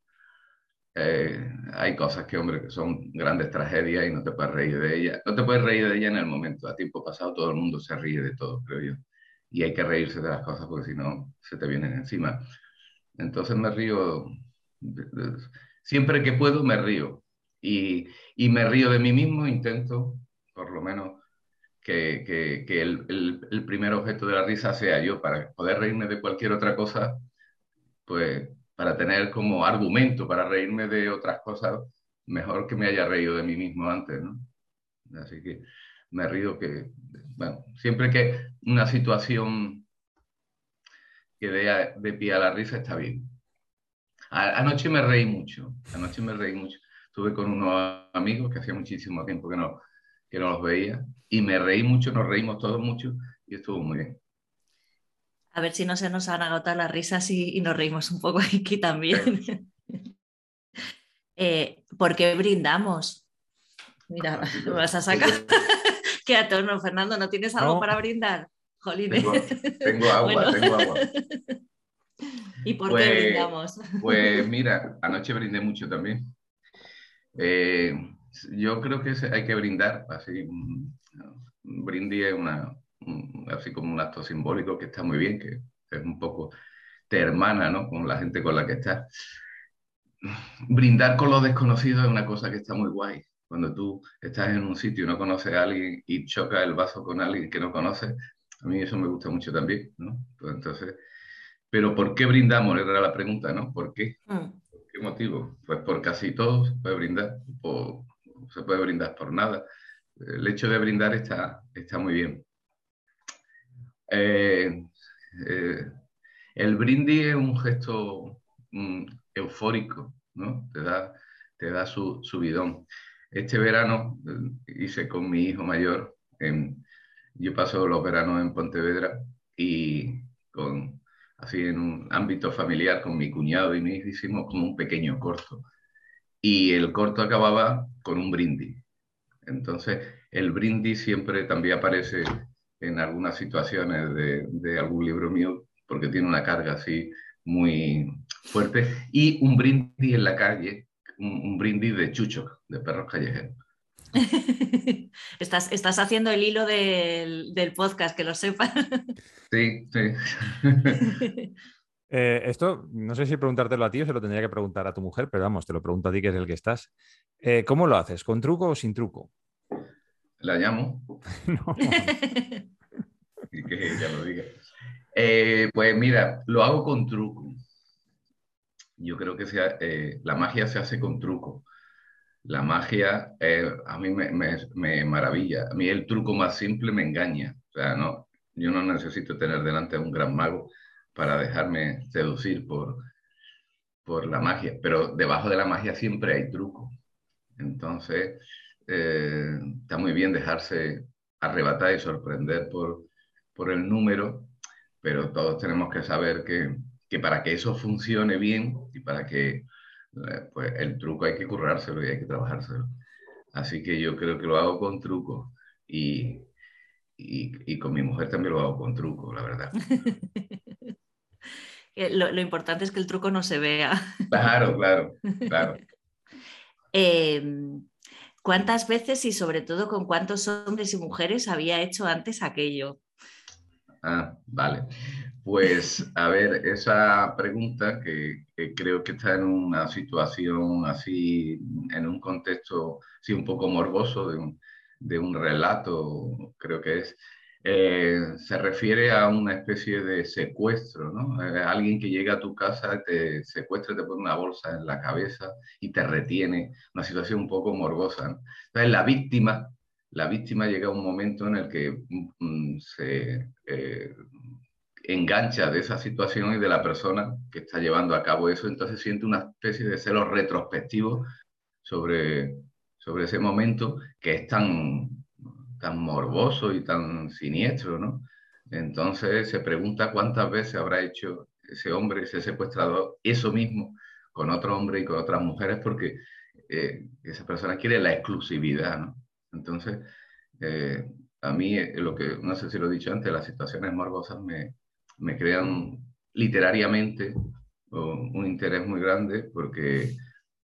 Eh, hay cosas que, hombre, que son grandes tragedias y no te puedes reír de ellas. No te puedes reír de ellas en el momento. A tiempo pasado todo el mundo se ríe de todo, creo yo. Y hay que reírse de las cosas porque si no, se te vienen encima. Entonces me río, siempre que puedo me río y, y, me río de mí mismo, intento, por lo menos, que, que, el, el, primer objeto de la risa sea yo, para poder reírme de cualquier otra cosa, pues para tener como argumento para reírme de otras cosas, mejor que me haya reído de mí mismo antes, ¿no? Así que me río que, bueno, siempre que una situación que dé de pie a la risa está bien. anoche me reí mucho, anoche me reí mucho. Estuve con unos amigos que hacía muchísimo tiempo que no, que no los veía y me reí mucho, nos reímos todos mucho y estuvo muy bien. A ver si no se nos han agotado las risas y, nos reímos un poco aquí también. eh, ¿Por qué brindamos? Mira, me vas a sacar. Qué atorno, Fernando, ¿no tienes algo para brindar? Jolines. Tengo, agua, tengo agua. ¿Y por qué pues, brindamos? Pues mira, anoche brindé mucho también. Eh, yo creo que hay que brindar, así, brindí es una, así como un acto simbólico que está muy bien, que es un poco te hermana, ¿no? Con la gente con la que estás. Brindar con los desconocidos es una cosa que está muy guay. Cuando tú estás en un sitio y no conoces a alguien y chocas el vaso con alguien que no conoces, a mí eso me gusta mucho también, ¿no? Pues entonces, pero ¿por qué brindamos? Era la pregunta, ¿no? ¿Por qué? Mm. ¿Por qué motivo? Pues por casi todo se puede brindar, por, se puede brindar por nada. El hecho de brindar está, está muy bien. Eh, eh, el brindis es un gesto mm, eufórico, ¿no? Te da, te da su, bidón. Este verano eh, hice con mi hijo mayor, yo paso los veranos en Pontevedra y con, así en un ámbito familiar con mi cuñado y hijo hicimos como un pequeño corto. Y el corto acababa con un brindis. Entonces, el brindis siempre también aparece en algunas situaciones de, algún libro mío, porque tiene una carga así muy fuerte, y un brindis en la calle, un, brindis de chucho, de perros callejeros. estás, estás haciendo el hilo del, podcast, que lo sepas. sí, sí. Eh, esto, no sé si preguntártelo a ti o se lo tendría que preguntar a tu mujer, pero vamos, te lo pregunto a ti, que es el que estás. Eh, ¿Cómo lo haces? ¿Con truco o sin truco? La llamo. no. y que ella lo diga. Eh, pues mira, lo hago con truco. Yo creo que sea, eh, la magia se hace con truco. La magia eh, a mí me, me, maravilla. A mí el truco más simple me engaña. O sea, no, yo no necesito tener delante a un gran mago para dejarme seducir por, por la magia. Pero debajo de la magia siempre hay truco. Entonces, está muy bien dejarse arrebatar y sorprender por, por el número, pero todos tenemos que saber que, que para que eso funcione bien y para que eh, pues el truco hay que currárselo y hay que trabajárselo. Así que yo creo que lo hago con truco y, y, con mi mujer también lo hago con truco, la verdad. lo, lo, importante es que el truco no se vea. Claro, claro, claro. Em, ¿Cuántas veces y sobre todo con cuántos hombres y mujeres había hecho antes aquello? Ah, vale. Pues a ver, esa pregunta que, creo que está en una situación así, en un contexto así un poco morboso de un, de un relato, creo que es, eh, se refiere a una especie de secuestro, ¿no? Eh, alguien que llega a tu casa, te secuestra, te pone una bolsa en la cabeza y te retiene, una situación un poco morbosa. Entonces la víctima la víctima llega a un momento en el que mm, se eh, engancha de esa situación y de la persona que está llevando a cabo eso, entonces siente una especie de celo retrospectivo sobre, sobre ese momento que es tan, tan morboso y tan siniestro, ¿no? Entonces se pregunta cuántas veces habrá hecho ese hombre, ese secuestrador, eso mismo con otro hombre y con otras mujeres, porque eh, esa persona quiere la exclusividad, ¿no? Entonces, eh, a mí, eh, lo que, no sé si lo he dicho antes, las situaciones morbosas me, me crean literariamente un interés muy grande porque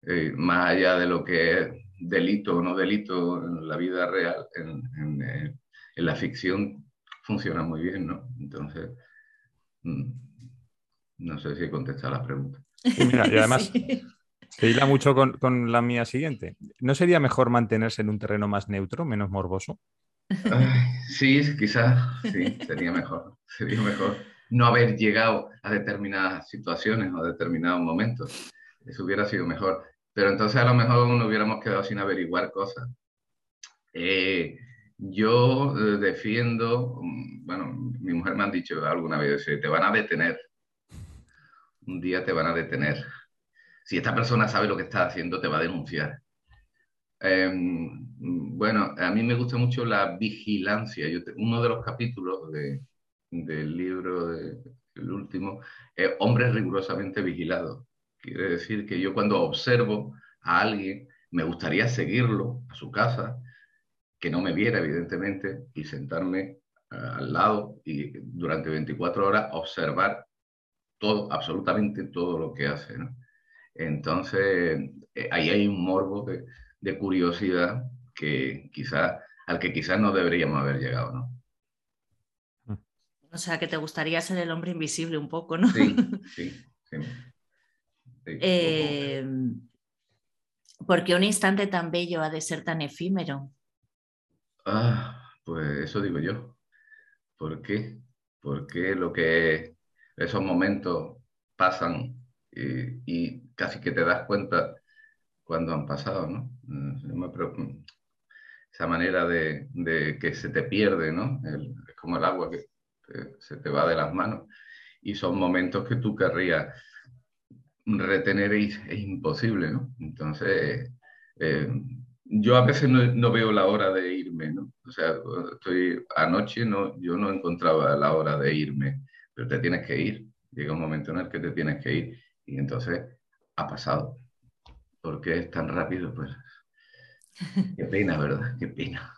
eh, más allá de lo que es delito o no delito en la vida real, en, en, la ficción funciona muy bien, ¿no? Entonces, mm, no sé si he contestado la pregunta. y además, Se hila mucho con, la mía siguiente. ¿No sería mejor mantenerse en un terreno más neutro, menos morboso? sí, quizás, sí, sería mejor. Sería mejor. No haber llegado a determinadas situaciones o a determinados momentos. Eso hubiera sido mejor. Pero entonces a lo mejor nos hubiéramos quedado sin averiguar cosas. Eh, yo eh, defiendo, mm, bueno, mi mujer me ha dicho alguna vez, te van a detener. Un día te van a detener. Si esta persona sabe lo que está haciendo, te va a denunciar. Em, bueno, a mí me gusta mucho la vigilancia. Uno de los capítulos del libro, el último, es Hombres rigurosamente vigilados. Quiere decir que yo cuando observo a alguien, me gustaría seguirlo a su casa, que no me viera, evidentemente, y sentarme eh, al lado y durante 24 horas observar todo, absolutamente todo lo que hace. Entonces, eh, ahí hay un morbo de, curiosidad que quizá, al que quizás no deberíamos haber llegado, ¿no? O sea, que te gustaría ser el hombre invisible un poco, ¿no? Sí, sí, sí. Eh, ¿Por qué un instante tan bello ha de ser tan efímero? Ah, pues eso digo yo. ¿Por qué? Porque lo que esos momentos pasan y casi que te das cuenta cuando han pasado, ¿no? Mm, esa manera de, que se te pierde, ¿no? es como el agua que se te va de las manos. Y son momentos que tú querrías retener y es imposible, ¿no? Entonces, eh, yo a veces no, veo la hora de irme, ¿no? O sea, estoy anoche, no, yo no encontraba la hora de irme, pero te tienes que ir. Llega un momento en el que te tienes que ir y entonces ha pasado. ¿Por qué es tan rápido? Pues qué pena, ¿verdad? Qué pena.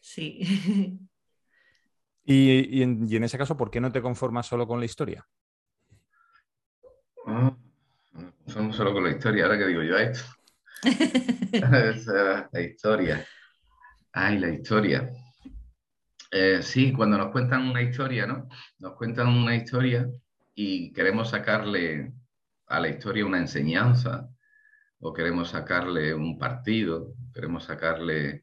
Sí. Y, en, ese caso, ¿por qué no te conformas solo con la historia? Ah, no solo con la historia, ahora que digo yo esto. la historia. Ay, la historia. Eh, sí, cuando nos cuentan una historia, ¿no? Nos cuentan una historia y queremos sacarle a la historia una enseñanza o queremos sacarle un partido, queremos sacarle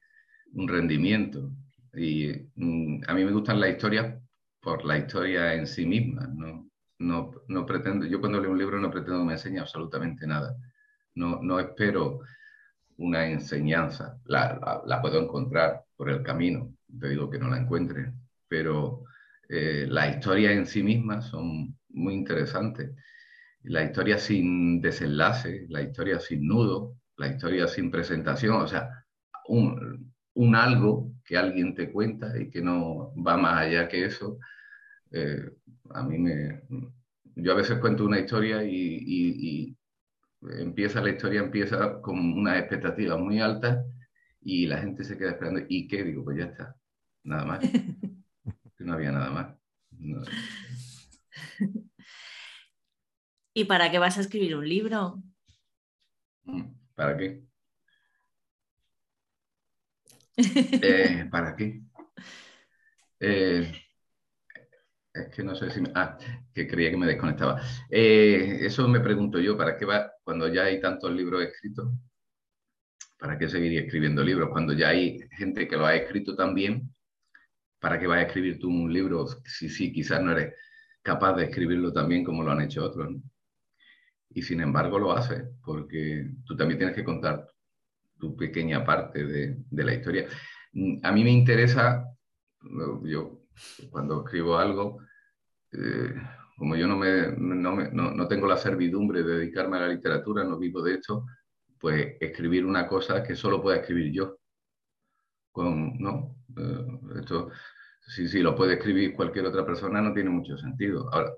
un rendimiento. Y mm, a mí me gustan las historias por la historia en sí misma. No, no, no pretendo, yo cuando leo un libro no pretendo que me enseñe absolutamente nada. No, no espero una enseñanza. La, la, puedo encontrar por el camino. Te digo que no la encuentre. Pero eh, las historias en sí mismas son muy interesantes la historia sin desenlace, la historia sin nudo, la historia sin presentación, o sea, un, algo que alguien te cuenta y que no va más allá que eso. Eh, a mí me... Yo a veces cuento una historia y, empieza la historia, empieza con unas expectativas muy altas y la gente se queda esperando. ¿Y qué? Digo, pues ya está, nada más. no había nada más. ¿Y para qué vas a escribir un libro? Mm, ¿Para qué? Eh, ¿Para qué? Eh, es que no sé si me... Ah, que creía que me desconectaba. Eh, eso me pregunto yo, ¿para qué va cuando ya hay tantos libros escritos? ¿Para qué seguiría escribiendo libros? Cuando ya hay gente que lo ha escrito también, ¿para qué vas a escribir tú un libro si sí, quizás no eres capaz de escribirlo también como lo han hecho otros? y sin embargo lo hace, porque tú también tienes que contar tu pequeña parte de, de la historia. A mí me interesa, yo cuando escribo algo, eh, como yo no, me, no, me, no, tengo la servidumbre de dedicarme a la literatura, no vivo de esto, pues escribir una cosa que solo pueda escribir yo. ¿no? Eh, esto, si, si lo puede escribir cualquier otra persona, no tiene mucho sentido. Ahora,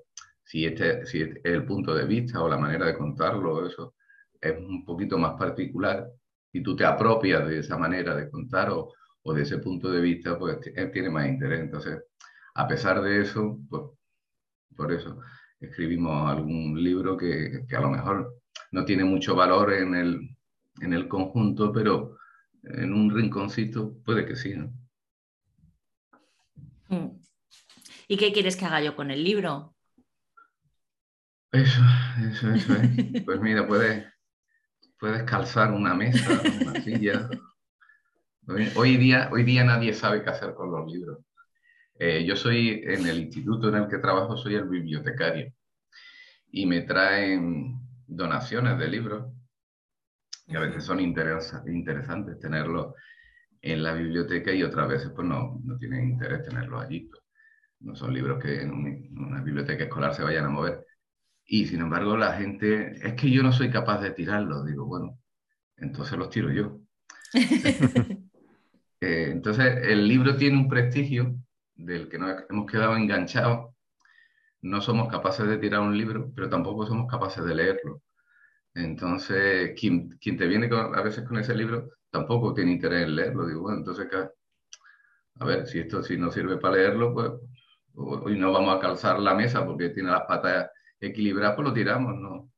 si este, si es el punto de vista o la manera de contarlo, eso es un poquito más particular y tú te apropias de esa manera de contar o, o de ese punto de vista, pues tiene más interés. Entonces, a pesar de eso, pues por eso escribimos algún libro que, que a lo mejor no tiene mucho valor en el, en el conjunto, pero en un rinconcito puede que sí. ¿no? Mm. ¿Y qué quieres que haga yo con el libro? Eso, eso, eso es. Pues mira, puedes, puedes calzar una mesa, una silla. Hoy día, hoy día nadie sabe qué hacer con los libros. Eh, yo soy, en el instituto en el que trabajo, soy el bibliotecario y me traen donaciones de libros que a veces son interesantes tenerlos en la biblioteca y otras veces pues no, no tienen interés tenerlos allí. No son libros que en una biblioteca escolar se vayan a mover. Y sin embargo la gente, es que yo no soy capaz de tirarlos. Digo, bueno, entonces los tiro yo. Eh, entonces el libro tiene un prestigio del que nos hemos quedado enganchados. No somos capaces de tirar un libro, pero tampoco somos capaces de leerlo. Entonces, quien, quien te viene a veces con ese libro tampoco tiene interés en leerlo. Digo, bueno, entonces, a ver, si esto si no sirve para leerlo, pues hoy no vamos a calzar la mesa porque tiene las patas equilibradas, pues lo tiramos, ¿no?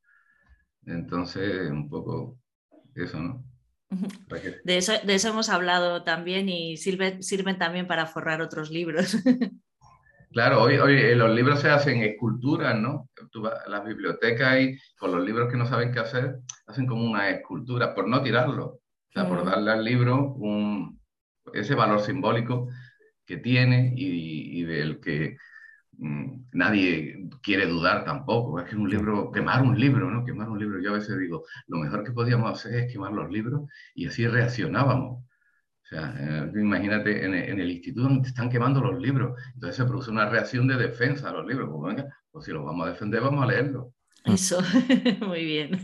Entonces, un poco eso, ¿no? De eso, de eso hemos hablado también y sirven, sirven también para forrar otros libros. Claro, hoy, hoy eh, los libros se hacen esculturas, ¿no? Tú vas a las bibliotecas y con los libros que no saben qué hacer, hacen como una escultura, por no tirarlo, o sea, por darle al libro un, ese valor simbólico que tiene y, y del que nadie quiere dudar tampoco. Es que un libro, quemar un libro, ¿no? Quemar un libro. Yo a veces digo, lo mejor que podíamos hacer es quemar los libros y así reaccionábamos. O sea, eh, imagínate, en, el instituto te están quemando los libros, entonces se produce una reacción de defensa a los libros. Pues venga, pues si los vamos a defender, vamos a leerlos. Eso, muy bien.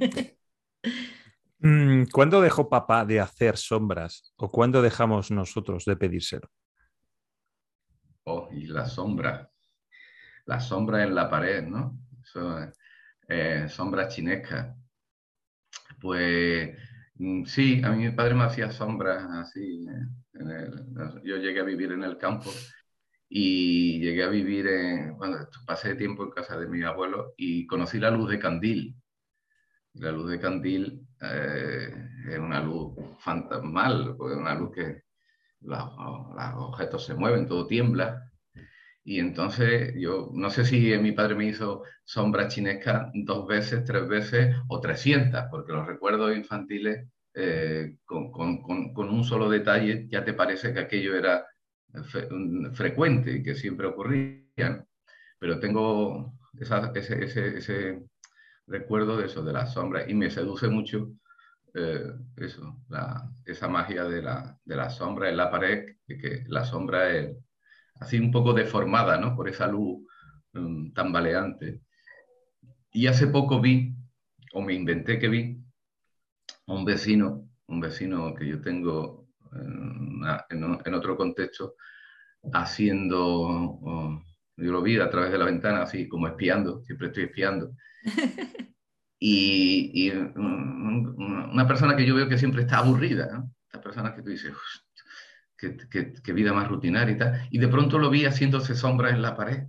Mm, ¿Cuándo dejó papá de hacer sombras o cuándo dejamos nosotros de pedírselo? Oh, y la sombra. La sombra en la pared, ¿no? Eso, eh, sombra chinesca. Pues Mm, sí, a mí mi padre me hacía sombras así. yo llegué a vivir en el campo y llegué a vivir en, bueno, pasé tiempo en casa de mi abuelo y conocí la luz de candil. La luz de candil eh, es una luz fantasmal, una luz que los, objetos se mueven, todo tiembla. Y entonces yo no sé si mi padre me hizo sombra chinesca dos veces, tres veces o trescientas, porque los recuerdos infantiles eh, con, un solo detalle ya te parece que aquello era frecuente y que siempre ocurría. Pero tengo ese, recuerdo de eso, de la sombra, y me seduce mucho eh, eso, esa magia de la, de la sombra en la pared, que, que la sombra es así un poco deformada, ¿no? Por esa luz um, tambaleante. Y hace poco vi, o me inventé que vi, a un vecino, un vecino que yo tengo en, otro contexto, haciendo, yo lo vi a través de la ventana, así como espiando, siempre estoy espiando. Y, una persona que yo veo que siempre está aburrida, ¿no? Estas personas que tú dices, qué, vida más rutinaria y tal. Y de pronto lo vi haciéndose sombras en la pared.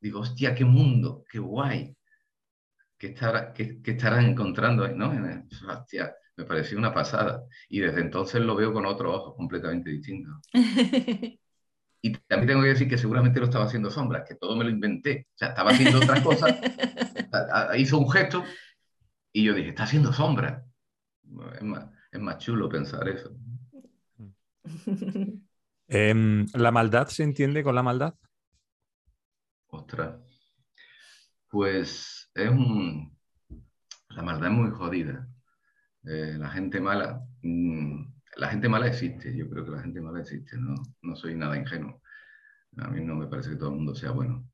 Digo, hostia, qué mundo, qué guay. ¿Qué, estará, qué, estarán encontrando ahí? ¿no? Hostia, me pareció una pasada. Y desde entonces lo veo con otros ojos completamente distintos. Y también tengo que decir que seguramente lo estaba haciendo sombras, que todo me lo inventé. O sea, estaba haciendo otras cosas, hizo un gesto y yo dije, está haciendo sombras. Es más, es más chulo pensar eso. Em, ¿La maldad se entiende con la maldad? Ostras. Pues es. La maldad es muy jodida. Eh, la gente mala... Mm, la gente mala existe, yo creo que la gente mala existe, no, no soy nada ingenuo. A mí no me parece que todo el mundo sea bueno.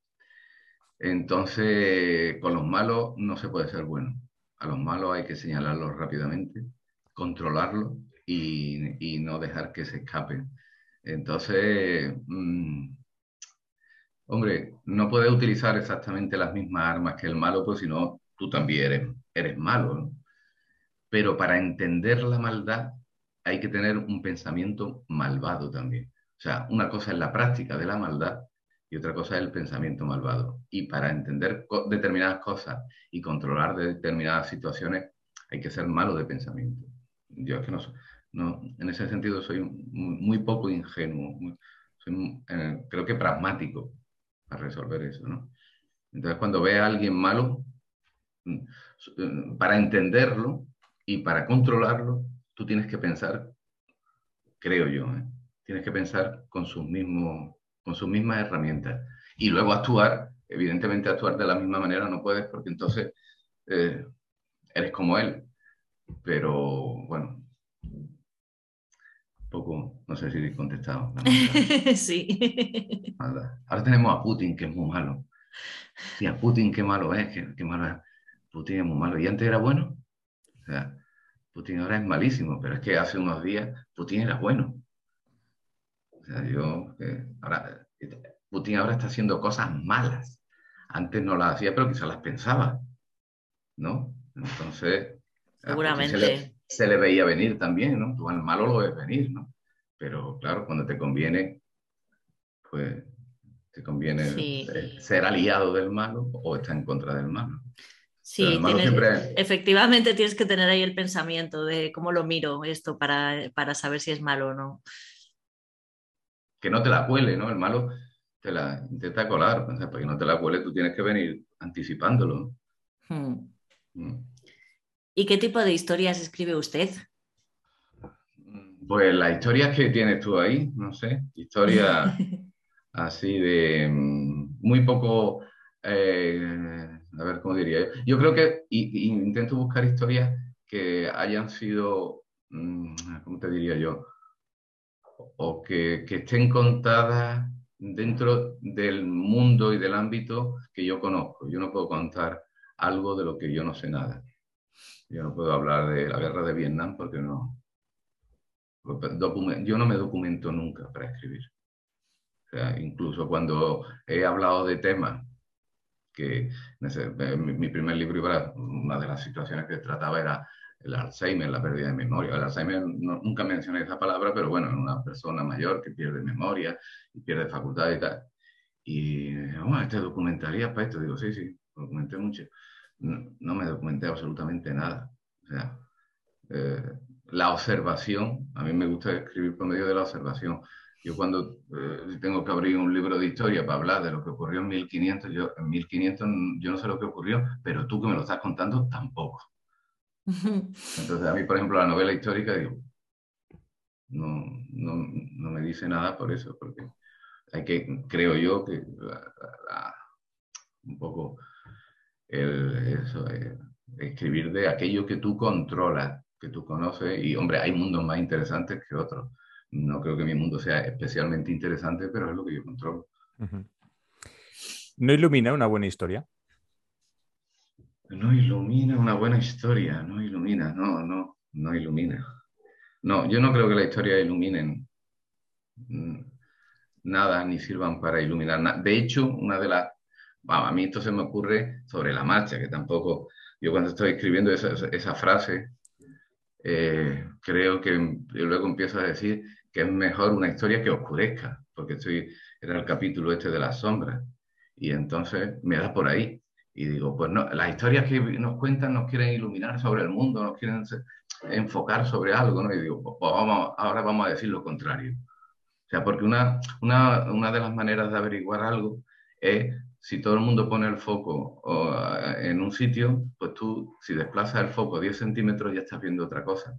Entonces, con los malos no se puede ser bueno. A los malos hay que señalarlos rápidamente, controlarlos y, no dejar que se escapen. Entonces, mm, hombre, no puedes utilizar exactamente las mismas armas que el malo, pues si no, tú también eres, eres malo. Pero para entender la maldad hay que tener un pensamiento malvado también. O sea, una cosa es la práctica de la maldad y otra cosa es el pensamiento malvado. Y para entender determinadas cosas y controlar determinadas situaciones hay que ser malo de pensamiento. Yo es que no, no, en ese sentido soy muy, poco ingenuo, eh, creo que pragmático para resolver eso, ¿no? Entonces, cuando ve a alguien malo, mm, eh, para entenderlo y para controlarlo, tú tienes que pensar, creo yo, ¿eh? tienes que pensar con sus mismos con sus mismas herramientas. Y luego actuar, evidentemente actuar de la misma manera no puedes porque entonces eres como él. Pero bueno, poco, no sé si he contestado. sí. Ahora tenemos a Putin, que es muy malo. Y a Putin, qué malo es, qué, malo es. Putin es muy malo. ¿Y antes era bueno? O sea, Putin ahora es malísimo, pero es que hace unos días Putin era bueno. O sea, yo, eh, ahora, Putin ahora está haciendo cosas malas. Antes no las hacía, pero quizás las pensaba. ¿No? Entonces. Seguramente. Se le, veía venir también, ¿no? Tú al malo lo ves venir, ¿no? Pero claro, cuando te conviene, pues te conviene eh, ser aliado del malo o estar en contra del malo. Sí, efectivamente tienes que tener ahí el pensamiento de cómo lo miro esto para, para saber si es malo o no. Que no te la cuele, ¿no? El malo te la intenta colar. para que no te la cuele, tú tienes que venir anticipándolo. Hmm. Mm. ¿Y qué tipo de historias escribe usted? Pues las historias que tienes tú ahí, no sé, historias así de mm, muy poco, eh, a ver cómo diría yo. Yo creo que intento buscar historias que hayan sido, mm, ¿cómo te diría yo? O que, que estén contadas dentro del mundo y del ámbito que yo conozco. Yo no puedo contar algo de lo que yo no sé nada. Yo no puedo hablar de la guerra de Vietnam porque no. Yo no me documento nunca para escribir. O sea, incluso cuando he hablado de temas que mi primer libro una de las situaciones que trataba era el Alzheimer, la pérdida de memoria. El Alzheimer nunca mencioné esa palabra, pero bueno, en una persona mayor que pierde memoria y pierde facultades y tal. Y, bueno, este documentaría para esto. Digo, sí, sí, documenté mucho. No, me documenté absolutamente nada. O sea, eh, la observación, a mí me gusta escribir por medio de la observación. Yo cuando eh, tengo que abrir un libro de historia para hablar de lo que ocurrió en 1500, yo en 1500 yo no sé lo que ocurrió, pero tú que me lo estás contando tampoco. Entonces a mí, por ejemplo, la novela histórica, digo, no, no, no me dice nada por eso, porque hay que, creo yo, que un poco el, eso, eh, escribir de aquello que tú controlas, que tú conoces, y hombre, hay mundos más interesantes que otros. No creo que mi mundo sea especialmente interesante, pero es lo que yo controlo. ¿No ilumina una buena historia? No ilumina una buena historia, no ilumina, no, no, no ilumina. No, yo no creo que la historia iluminen nada ni sirvan para iluminar nada. De hecho, una de las a mí esto se me ocurre sobre la marcha, que tampoco, yo cuando estoy escribiendo esa, frase, eh, creo que luego empiezo a decir que es mejor una historia que oscurezca, porque estoy en el capítulo este de las sombras, y entonces me da por ahí. Y digo, pues no, las historias que nos cuentan nos quieren iluminar sobre el mundo, nos quieren enfocar sobre algo, ¿no? Y digo, pues, pues vamos, ahora vamos a decir lo contrario. O sea, porque una, una, una de las maneras de averiguar algo es si todo el mundo pone el foco en un sitio, pues tú, si desplazas el foco 10 centímetros, ya estás viendo otra cosa.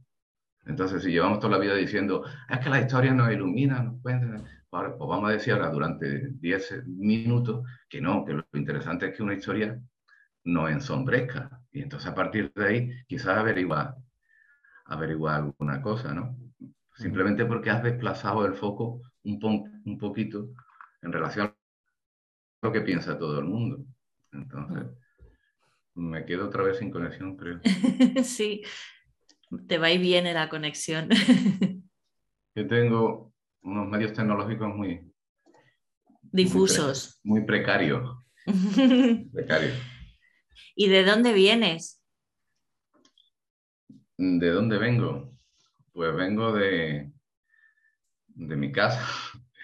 Entonces, si llevamos toda la vida diciendo, es que la historia nos ilumina, nos cuenta, pues, vamos a decir ahora durante 10 minutos que no, que lo interesante es que una historia nos ensombrezca. Y entonces a partir de ahí quizás averiguar, averiguar alguna cosa, ¿no? Simplemente porque has desplazado el foco un, un poquito en relación lo que piensa todo el mundo. Entonces, me quedo otra vez sin conexión, creo. sí, te va y viene la conexión. Yo tengo unos medios tecnológicos muy... Difusos. Muy, precarios. ¿Y de dónde vienes? ¿De dónde vengo? Pues vengo de, de mi casa.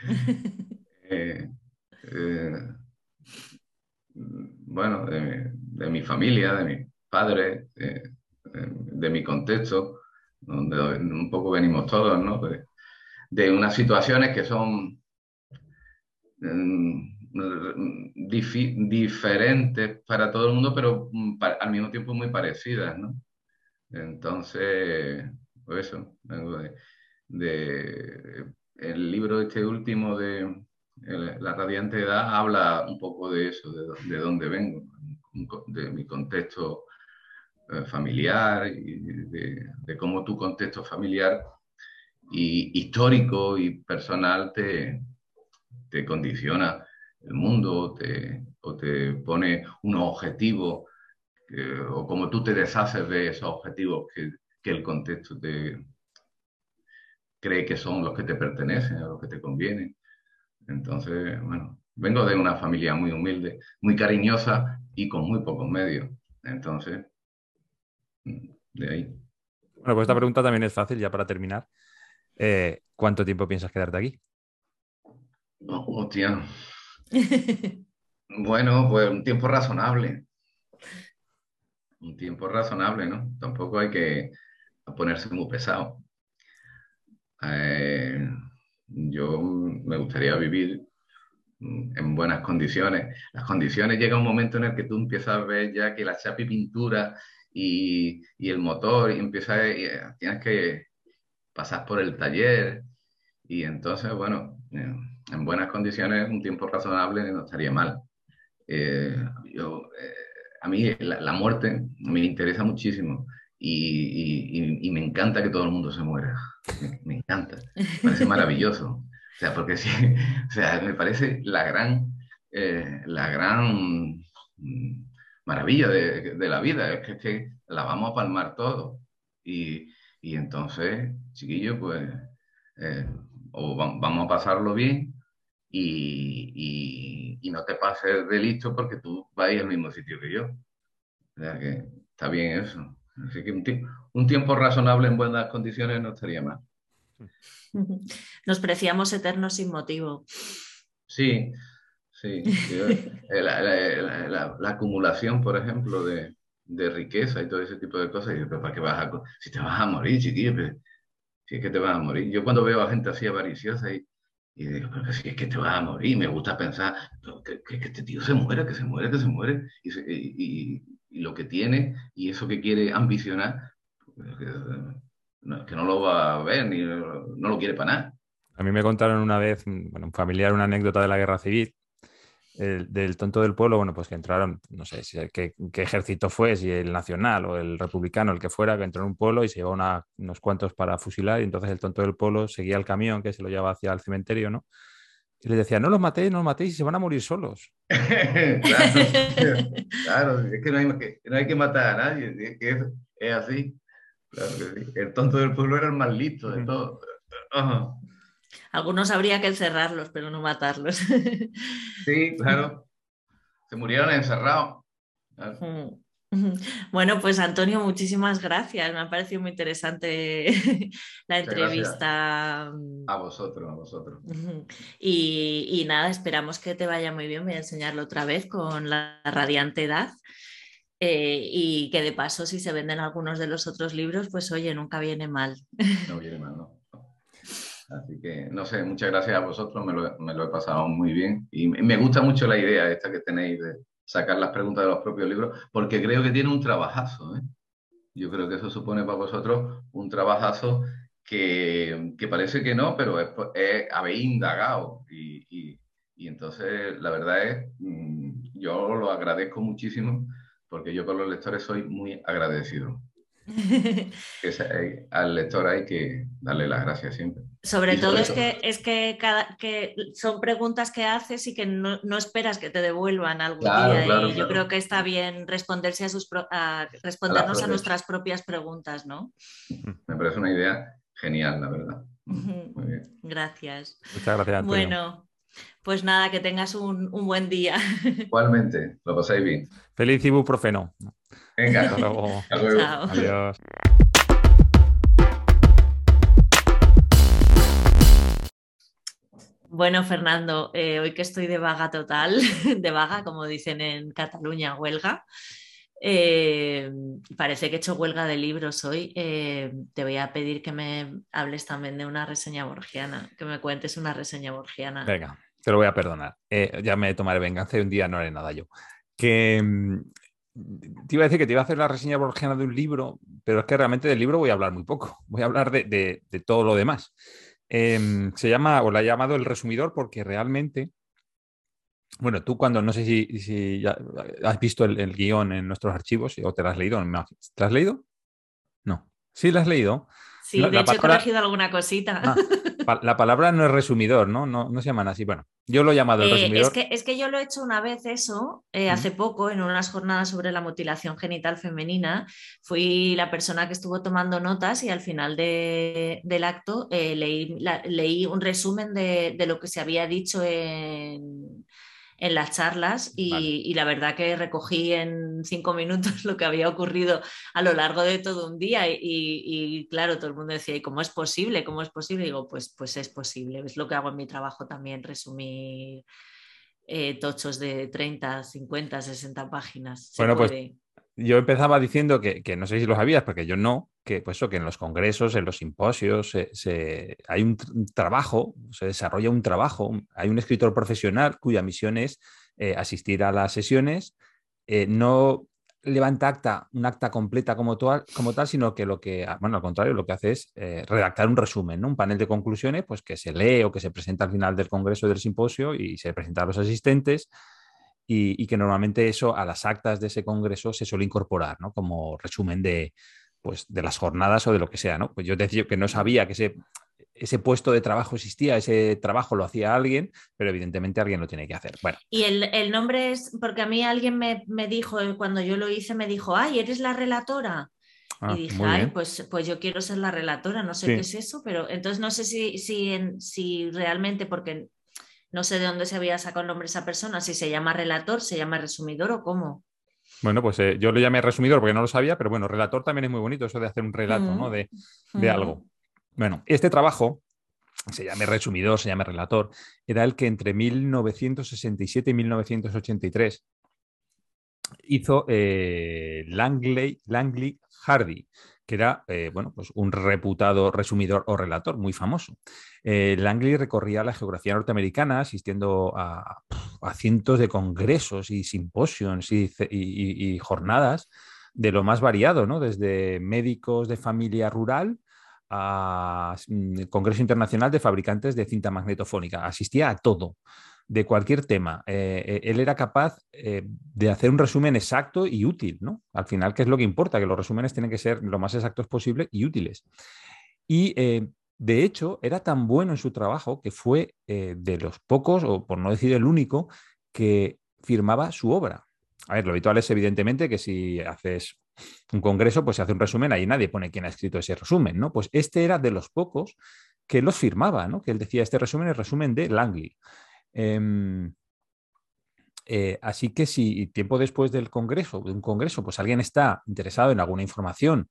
eh, eh, bueno, de, mi familia, de mi padre, de, mi contexto, donde un poco venimos todos, ¿no? De, unas situaciones que son mm, diferentes para todo el mundo, pero mm, al mismo tiempo muy parecidas, ¿no? Entonces, pues eso, de, el libro este último de la radiante edad habla un poco de eso, de, dónde vengo, de mi contexto eh, familiar y de, cómo tu contexto familiar y histórico y personal te, te condiciona el mundo te, o te pone unos objetivos o como tú te deshaces de esos objetivos que, que, el contexto te cree que son los que te pertenecen, a los que te convienen. Entonces, bueno, vengo de una familia muy humilde, muy cariñosa y con muy pocos medios. Entonces, de ahí. Bueno, pues esta pregunta también es fácil, ya para terminar. Eh, ¿Cuánto tiempo piensas quedarte aquí? Oh, hostia. bueno, pues un tiempo razonable. Un tiempo razonable, ¿no? Tampoco hay que ponerse muy pesado. Eh, yo me gustaría vivir en buenas condiciones. Las condiciones llega un momento en el que tú empiezas a ver ya que la chapa y pintura y, el motor y empieza eh, tienes que pasar por el taller y entonces, bueno, eh, en buenas condiciones, un tiempo razonable no estaría mal. Eh, yo, a mí la, muerte me interesa muchísimo y, me encanta que todo el mundo se muera. Me, encanta, me parece maravilloso. O sea, porque sí, o sea, me parece la gran, la gran mm, maravilla de, la vida, es que, la vamos a palmar todo. Y, y entonces, chiquillo, pues eh, o vamos a pasarlo bien y, y, no te pases de listo porque tú vas al mismo sitio que yo. O sea que está bien eso. Así que un, un tiempo razonable en buenas condiciones no estaría mal. Nos preciamos eternos sin motivo. Sí, Sí, eh, la, acumulación, por ejemplo, de, riqueza y todo ese tipo de cosas. Y ¿para qué vas a, si te vas a morir, chiquillo? si es que te vas a morir. Yo cuando veo a gente así avariciosa y, y digo, pero si es que te vas a morir, me gusta pensar que, que, este tío se muere, que se muere, que se muere, y, y, lo que tiene y eso que quiere ambicionar, pues, que, no, que no lo va a ver ni no lo quiere para nada. A mí me contaron una vez, bueno, un familiar, una anécdota de la guerra civil, del tonto del pueblo, bueno, pues que entraron, no sé si, qué, ejército fue, si el nacional o el republicano, el que fuera, que entró en un pueblo y se llevó unos cuantos para fusilar y entonces el tonto del pueblo seguía el camión que se lo llevaba hacia el cementerio, ¿no? Y les decía, no los matéis, no los matéis y se van a morir solos. claro, es que no hay que, no hay que matar a nadie, es que es, así. El tonto del pueblo era el más listo de todo. Algunos habría que encerrarlos, pero no matarlos. Sí, claro. Se murieron encerrados. Bueno, pues Antonio, muchísimas gracias. Me ha parecido muy interesante la entrevista. A vosotros, a vosotros. Y, nada, esperamos que te vaya muy bien. Voy a enseñarlo otra vez con la radiante edad. Eh, y que de paso, si se venden algunos de los otros libros, pues oye, nunca viene mal. No viene mal, ¿no? Así que, no sé, muchas gracias a vosotros, me lo, me lo, he pasado muy bien. Y me gusta mucho la idea esta que tenéis de sacar las preguntas de los propios libros, porque creo que tiene un trabajazo. ¿eh? Yo creo que eso supone para vosotros un trabajazo que, que parece que no, pero es, habéis indagado. Y, y, y, entonces, la verdad es, mm, yo lo agradezco muchísimo, porque yo con los lectores soy muy agradecido. al lector hay que darle las gracias siempre. Sobre todo es que, es que, cada, que son preguntas que haces y que no, esperas que te devuelvan algún día. y yo creo que está bien responderse a sus respondernos a, nuestras propias preguntas, ¿no? Me parece una idea genial, la verdad. Gracias. Muchas gracias. Bueno, pues nada, que tengas un, buen día. Igualmente, lo pasáis bien. Feliz ibuprofeno. Venga, hasta luego. Adiós. Bueno, Fernando, eh, hoy que estoy de vaga total, de vaga, como dicen en Cataluña, huelga, eh, parece que he hecho huelga de libros hoy. Eh, te voy a pedir que me hables también de una reseña borgiana, que me cuentes una reseña borgiana. Venga, te lo voy a perdonar. ya me tomaré venganza y un día no haré nada yo. Que mm, te iba a decir que te iba a hacer la reseña borgiana de un libro, pero es que realmente del libro voy a hablar muy poco. Voy a hablar de todo lo demás. Em, se llama, o la ha llamado el resumidor porque realmente, bueno, tú cuando, no sé si, has visto el, guion en nuestros archivos o te lo has leído, ¿te lo has leído? No. Sí, lo has leído. Sí, de hecho he corregido alguna cosita. Ah, la palabra no es resumidor, ¿no? ¿no? No se llaman así. Bueno, yo lo he llamado el eh, resumidor. Es que, es que yo lo he hecho una vez eso, eh, hace poco, en unas jornadas sobre la mutilación genital femenina. Fui la persona que estuvo tomando notas y al final del acto eh, leí, leí, un resumen de, de, lo que se había dicho en, en las charlas y, la verdad que recogí en cinco minutos lo que había ocurrido a lo largo de todo un día y, claro, todo el mundo decía, ¿y cómo es posible? ¿Cómo es posible? Y digo, pues, pues es posible, es lo que hago en mi trabajo también, resumir eh, tochos de 30, 50, 60 páginas. bueno, pues yo empezaba diciendo que, no sé si lo sabías, porque yo no, que pues que en los congresos, en los simposios, se, hay un, trabajo, se desarrolla un trabajo, hay un escritor profesional cuya misión es eh, asistir a las sesiones, eh, no levanta acta, un acta completa como como tal, sino que lo que, ah, bueno, al contrario, lo que hace es eh, redactar un resumen, un panel de conclusiones, pues que se lee o que se presenta al final del congreso del simposio y se presenta a los asistentes y, que normalmente eso a las actas de ese congreso se suele incorporar, ¿no? Como resumen de, pues, de las jornadas o de lo que sea, ¿no? Pues yo decía que no sabía que ese, ese puesto de trabajo existía, ese trabajo lo hacía alguien, pero evidentemente alguien lo tiene que hacer. Bueno. Y el, nombre es, porque a mí alguien me, dijo, cuando yo lo hice, me dijo, ay, eres la relatora. y ah, dije, ay, pues, pues yo quiero ser la relatora, no sé qué es eso, pero entonces no sé si, si, si realmente, porque no sé de dónde se había sacado el nombre de esa persona, si se llama relator, se llama resumidor o cómo. Bueno, pues eh, yo lo llamé resumidor porque no lo sabía, pero bueno, relator también es muy bonito, eso de hacer un relato ¿no? de, algo. Bueno, este trabajo, se llame resumidor, se llame relator, era el que entre 1967 y 1983 hizo eh, Langley, Langley Hardy, que era eh, bueno, pues un reputado resumidor o relator muy famoso. Eh, Langley recorría la geografía norteamericana asistiendo a, cientos de congresos y simposios y, jornadas de lo más variado, ¿no? desde médicos de familia rural a mm, Congreso Internacional de Fabricantes de Cinta Magnetofónica. Asistía a todo de cualquier tema. Eh, eh, él era capaz eh, de hacer un resumen exacto y útil, ¿no? Al final, ¿qué es lo que importa? Que los resúmenes tienen que ser lo más exactos posible y útiles. Y de hecho, era tan bueno en su trabajo que fue de los pocos, o por no decir el único, que firmaba su obra. A ver, lo habitual es evidentemente que si haces un congreso, pues se hace un resumen, ahí nadie pone quién ha escrito ese resumen, ¿no? Pues este era de los pocos que los firmaba, ¿no? Que él decía, este resumen es resumen de Langley. Em, eh, así que si tiempo después del congreso, de un congreso, pues alguien está interesado en alguna información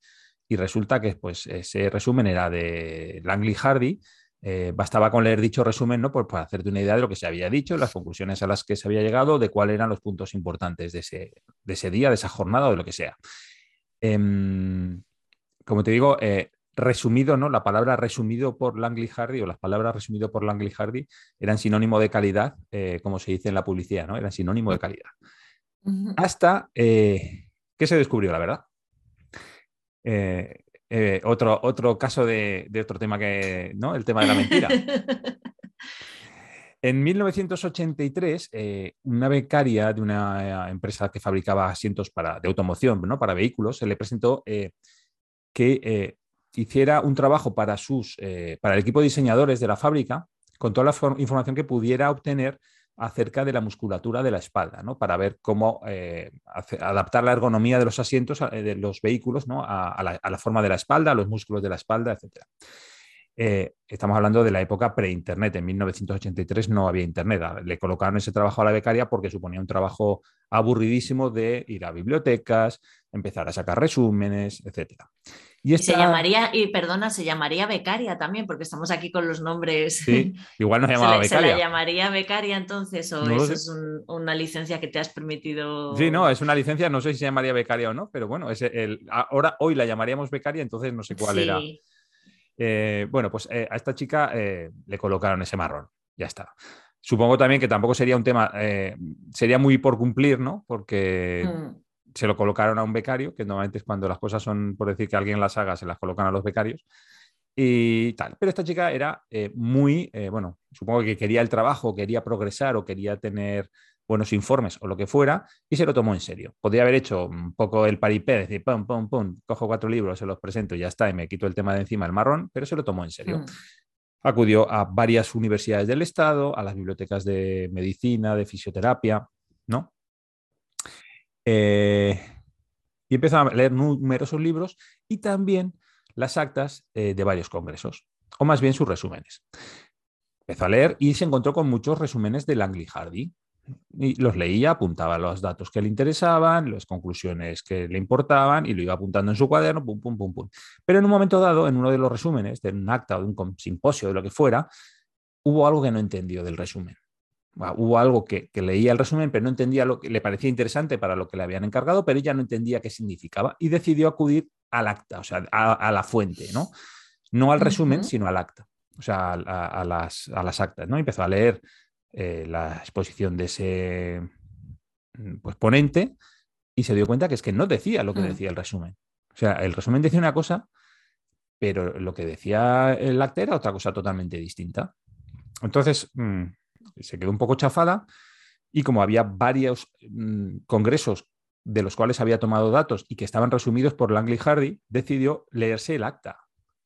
y resulta que pues, ese resumen era de Langley Hardy, eh, bastaba con leer dicho resumen ¿no? Pues para hacerte una idea de lo que se había dicho, las conclusiones a las que se había llegado, de cuáles eran los puntos importantes de ese, de ese día, de esa jornada o de lo que sea. Em, como te digo, eh, resumido, ¿no? La palabra resumido por Langley Hardy o las palabras resumido por Langley Hardy eran sinónimo de calidad, eh, como se dice en la publicidad, ¿no? Eran sinónimo de calidad. Hasta eh, que se descubrió la verdad. Eh, otro, otro caso de, otro tema que, ¿no? El tema de la mentira. En 1983, una becaria de una empresa que fabricaba asientos para, de automoción, ¿no? para vehículos, se le presentó que hiciera un trabajo para, sus, eh, para el equipo de diseñadores de la fábrica con toda la información que pudiera obtener acerca de la musculatura de la espalda, ¿no? para ver cómo eh, adaptar la ergonomía de los asientos eh, de los vehículos ¿no? a, la, forma de la espalda, a los músculos de la espalda, etc. estamos hablando de la época pre-internet. En 1983 no había internet. Le colocaron ese trabajo a la becaria porque suponía un trabajo aburridísimo de ir a bibliotecas, empezar a sacar resúmenes, etc. Y, se llamaría, y perdona, se llamaría becaria también, porque estamos aquí con los nombres. Sí, igual nos llamaba becaria. ¿Se la llamaría becaria entonces o eso es una licencia que te has permitido? Sí, no, es una licencia, no sé si se llamaría becaria o no, pero bueno, es el, ahora hoy la llamaríamos becaria, entonces no sé cuál era. Eh, bueno, pues eh, a esta chica eh, le colocaron ese marrón, ya está. Supongo también que tampoco sería un tema, sería muy por cumplir, ¿no? Porque... Mm se lo colocaron a un becario, que normalmente es cuando las cosas son por decir que alguien las haga, se las colocan a los becarios. y tal. Pero esta chica era eh, muy, eh, bueno, supongo que quería el trabajo, quería progresar o quería tener buenos informes o lo que fuera, y se lo tomó en serio. Podría haber hecho un poco el paripé, decir, pum, pum, pum, cojo cuatro libros, se los presento y ya está, y me quito el tema de encima el marrón, pero se lo tomó en serio. Mm. Acudió a varias universidades del Estado, a las bibliotecas de medicina, de fisioterapia, ¿no? Eh, y empezó a leer numerosos libros y también las actas eh, de varios congresos, o más bien sus resúmenes. Empezó a leer y se encontró con muchos resúmenes de Langley Hardy. Y los leía, apuntaba los datos que le interesaban, las conclusiones que le importaban y lo iba apuntando en su cuaderno, pum, pum, pum, pum. Pero en un momento dado, en uno de los resúmenes, de un acta o de un simposio, de lo que fuera, hubo algo que no entendió del resumen. Hubo algo que, leía el resumen, pero no entendía lo que le parecía interesante para lo que le habían encargado, pero ella no entendía qué significaba y decidió acudir al acta, o sea, a, la fuente, ¿no? No al resumen, sino al acta, o sea, a, las, actas, ¿no? Empezó a leer eh, la exposición de ese mm, pues, ponente y se dio cuenta que es que no decía lo que mm. decía el resumen. O sea, el resumen decía una cosa, pero lo que decía el acta era otra cosa totalmente distinta. Entonces, mm, se quedó un poco chafada y como había varios congresos de los cuales había tomado datos y que estaban resumidos por Langley Hardy, decidió leerse el acta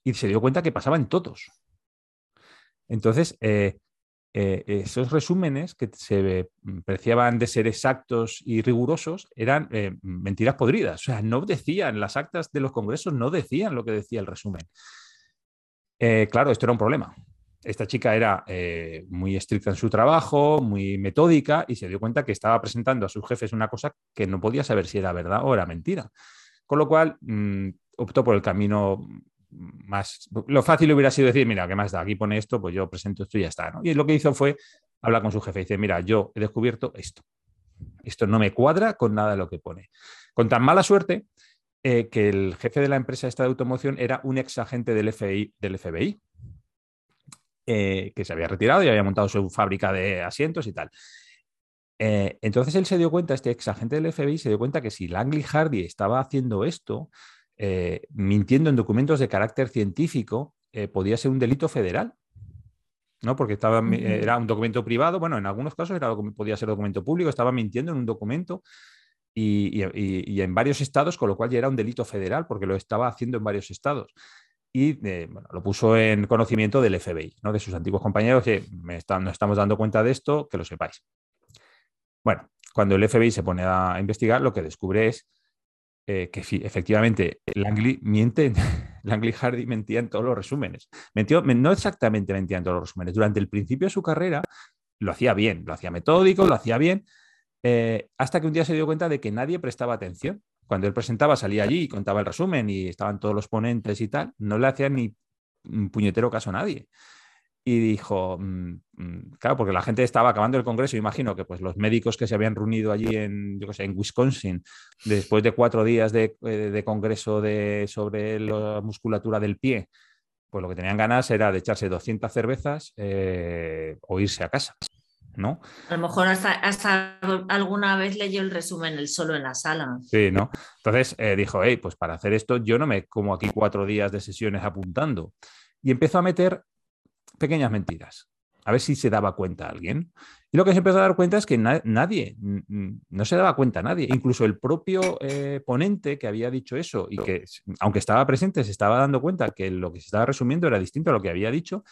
y se dio cuenta que pasaba en todos. Entonces, eh, eh, esos resúmenes que se preciaban de ser exactos y rigurosos eran eh, mentiras podridas. O sea, no decían, las actas de los congresos no decían lo que decía el resumen. claro, esto era un problema esta chica era eh, muy estricta en su trabajo, muy metódica y se dio cuenta que estaba presentando a sus jefes una cosa que no podía saber si era verdad o era mentira. Con lo cual mm, optó por el camino más... Lo fácil hubiera sido decir, mira, ¿qué más da? Aquí pone esto, pues yo presento esto y ya está. Y lo que hizo fue hablar con su jefe y dice, mira, yo he descubierto esto. Esto no me cuadra con nada de lo que pone. Con tan mala suerte eh, que el jefe de la empresa esta de automoción era un ex agente del FBI, del FBI eh, que se había retirado y había montado su fábrica de asientos y tal. Eh, entonces él se dio cuenta, este ex agente del FBI se dio cuenta que si Langley Hardy estaba haciendo esto, eh, mintiendo en documentos de carácter científico, podía ser un delito federal. ¿no? Porque estaba, era un documento privado, bueno, en algunos casos era, podía ser documento público, estaba mintiendo en un documento y, y, en varios estados, con lo cual ya era un delito federal porque lo estaba haciendo en varios estados y eh, lo puso en conocimiento del FBI, ¿no? de sus antiguos compañeros, que me nos estamos dando cuenta de esto, que lo sepáis. Bueno, cuando el FBI se pone a investigar, lo que descubre es eh, que efectivamente Langley miente, Langley Hardy mentía en todos los resúmenes. Mentió, no exactamente mentía en todos los resúmenes. Durante el principio de su carrera lo hacía bien, lo hacía metódico, lo hacía bien, eh, hasta que un día se dio cuenta de que nadie prestaba atención cuando él presentaba, salía allí y contaba el resumen y estaban todos los ponentes y tal, no le hacía ni un puñetero caso a nadie. Y dijo, mm, mm, claro, porque la gente estaba acabando el congreso, imagino que pues los médicos que se habían reunido allí en, yo sé, en Wisconsin, después de cuatro días de, eh, congreso de, sobre la musculatura del pie, pues lo que tenían ganas era de echarse 200 cervezas eh, o irse a casa. ¿no? A lo mejor hasta, alguna vez leyó el resumen el solo en la sala. Sí, ¿no? Entonces eh, dijo, hey, pues para hacer esto yo no me como aquí cuatro días de sesiones apuntando. Y empezó a meter pequeñas mentiras, a ver si se daba cuenta alguien. Y lo que se empezó a dar cuenta es que nadie, no se daba cuenta nadie. Incluso el propio eh, ponente que había dicho eso y que, aunque estaba presente, se estaba dando cuenta que lo que se estaba resumiendo era distinto a lo que había dicho.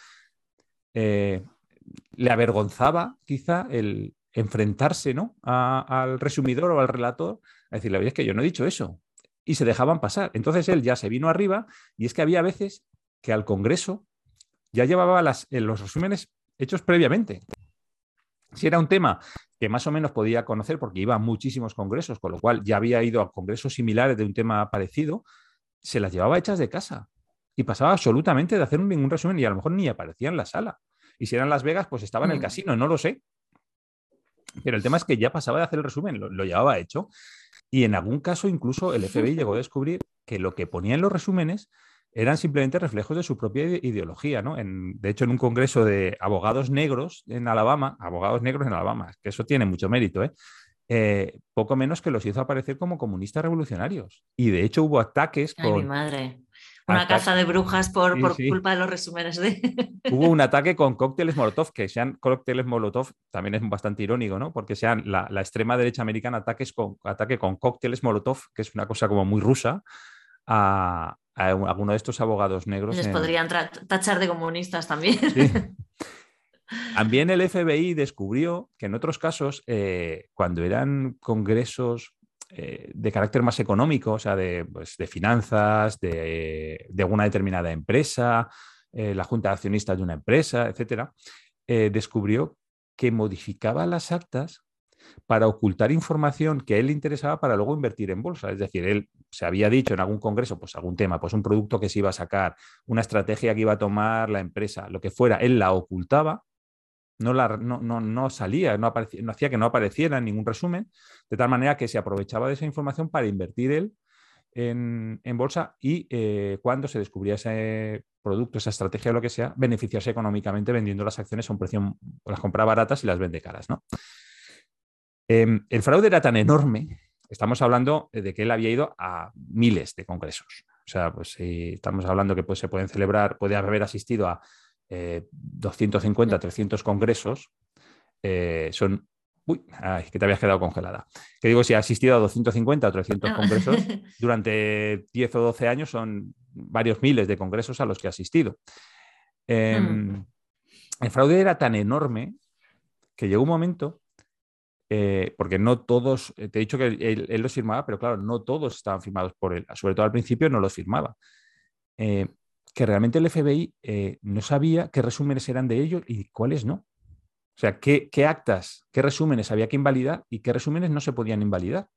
Eh, le avergonzaba quizá el enfrentarse ¿no? al resumidor o al relator a decirle, oye, es que yo no he dicho eso. Y se dejaban pasar. Entonces él ya se vino arriba y es que había veces que al Congreso ya llevaba las, eh, los resúmenes hechos previamente. Si era un tema que más o menos podía conocer porque iba a muchísimos congresos, con lo cual ya había ido a congresos similares de un tema parecido, se las llevaba hechas de casa y pasaba absolutamente de hacer ningún resumen y a lo mejor ni aparecía en la sala. Y si eran Las Vegas, pues estaba en el mm. casino, no lo sé. Pero el tema es que ya pasaba de hacer el resumen, lo, llevaba hecho. Y en algún caso, incluso el FBI llegó a descubrir que lo que ponía en los resúmenes eran simplemente reflejos de su propia ideología, ¿no? de hecho, en un congreso de abogados negros en Alabama, abogados negros en Alabama, que eso tiene mucho mérito, ¿eh? Eh, poco menos que los hizo aparecer como comunistas revolucionarios. Y de hecho hubo ataques con... mi madre. Una caza de brujas por, culpa de los resúmenes de... Hubo un ataque con cócteles Molotov, que sean cócteles Molotov también es bastante irónico, ¿no? Porque sean la, extrema derecha americana ataques con, ataque con cócteles Molotov, que es una cosa como muy rusa, a, alguno de estos abogados negros. Les podrían tachar de comunistas también. También el FBI descubrió que en otros casos, eh, cuando eran congresos eh, de carácter más económico, o sea, de, pues, finanzas, de, alguna determinada empresa, eh, la junta de accionistas de una empresa, etcétera, descubrió que modificaba las actas para ocultar información que a él le interesaba para luego invertir en bolsa. Es decir, él se había dicho en algún congreso, pues algún tema, pues un producto que se iba a sacar, una estrategia que iba a tomar la empresa, lo que fuera, él la ocultaba no, la, no, no, salía, no, no, hacía que no apareciera en ningún resumen, de tal manera que se aprovechaba de esa información para invertir él en, bolsa y eh, cuando se descubría ese producto, esa estrategia o lo que sea, beneficiarse económicamente vendiendo las acciones a un precio, las compra baratas y las vende caras. ¿no? Em, el fraude era tan enorme, estamos hablando de que él había ido a miles de congresos. O sea, pues si estamos hablando que pues, se pueden celebrar, puede haber asistido a 250, eh, 300 congresos, eh, son... Uy, que te habías quedado congelada. Que digo, si ha asistido a 250 o 300 ah. congresos durante 10 o 12 años, son varios miles de congresos a los que ha asistido. Em, hmm. El fraude era tan enorme que llegó un momento eh, porque no todos, te he dicho que él, los firmaba, pero claro, no todos estaban firmados por él, sobre todo al principio no los firmaba que realmente el FBI eh, no sabía qué resúmenes eran de ellos y cuáles no. O sea, qué, actas, qué resúmenes había que invalidar y qué resúmenes no se podían invalidar.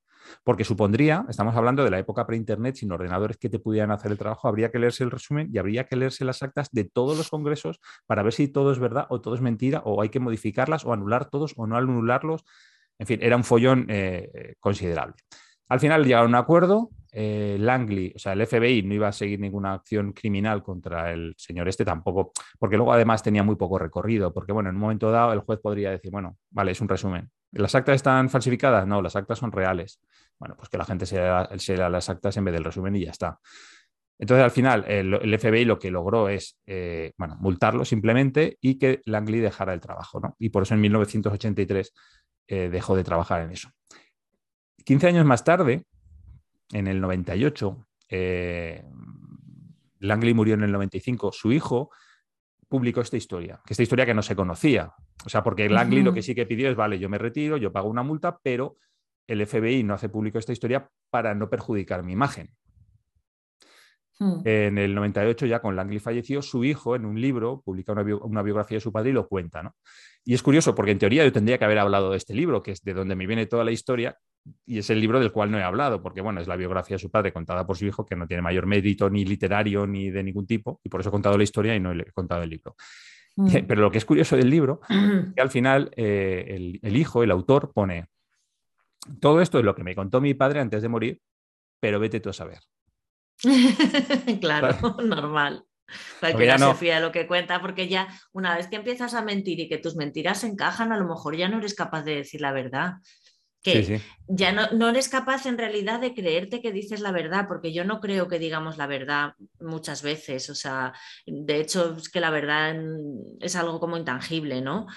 Porque supondría, estamos hablando de la época pre-internet, sin ordenadores que te pudieran hacer el trabajo, habría que leerse el resumen y habría que leerse las actas de todos los congresos para ver si todo es verdad o todo es mentira o hay que modificarlas o anular todos o no anularlos. En fin, era un follón eh, eh, considerable. Al final llegaron a un acuerdo, eh, Langley, o sea, el FBI no iba a seguir ninguna acción criminal contra el señor este tampoco, porque luego además tenía muy poco recorrido, porque bueno, en un momento dado el juez podría decir, bueno, vale, es un resumen. ¿Las actas están falsificadas? No, las actas son reales. Bueno, pues que la gente se lea, las actas en vez del resumen y ya está. Entonces, al final, el, FBI lo que logró es, bueno, multarlo simplemente y que Langley dejara el trabajo, ¿no? Y por eso en 1983 eh, dejó de trabajar en eso. 15 años más tarde, en el 98, eh, Langley murió en el 95, su hijo publicó esta historia, que esta historia que no se conocía. O sea, porque Langley lo que sí que pidió es, vale, yo me retiro, yo pago una multa, pero el FBI no hace público esta historia para no perjudicar mi imagen. Hmm. En el 98, ya con Langley falleció, su hijo en un libro publica una, una, biografía de su padre y lo cuenta. ¿no? Y es curioso porque en teoría yo tendría que haber hablado de este libro, que es de donde me viene toda la historia, y es el libro del cual no he hablado, porque bueno, es la biografía de su padre contada por su hijo, que no tiene mayor mérito ni literario ni de ningún tipo, y por eso he contado la historia y no he contado el libro. Mm. Pero lo que es curioso del libro es que al final eh, el, hijo, el autor, pone, todo esto es lo que me contó mi padre antes de morir, pero vete tú a saber. claro, normal. Cualquiera no... se fía de lo que cuenta, porque ya una vez que empiezas a mentir y que tus mentiras encajan, a lo mejor ya no eres capaz de decir la verdad que ya no, no, eres capaz en realidad de creerte que dices la verdad, porque yo no creo que digamos la verdad muchas veces, o sea, de hecho es que la verdad es algo como intangible, ¿no?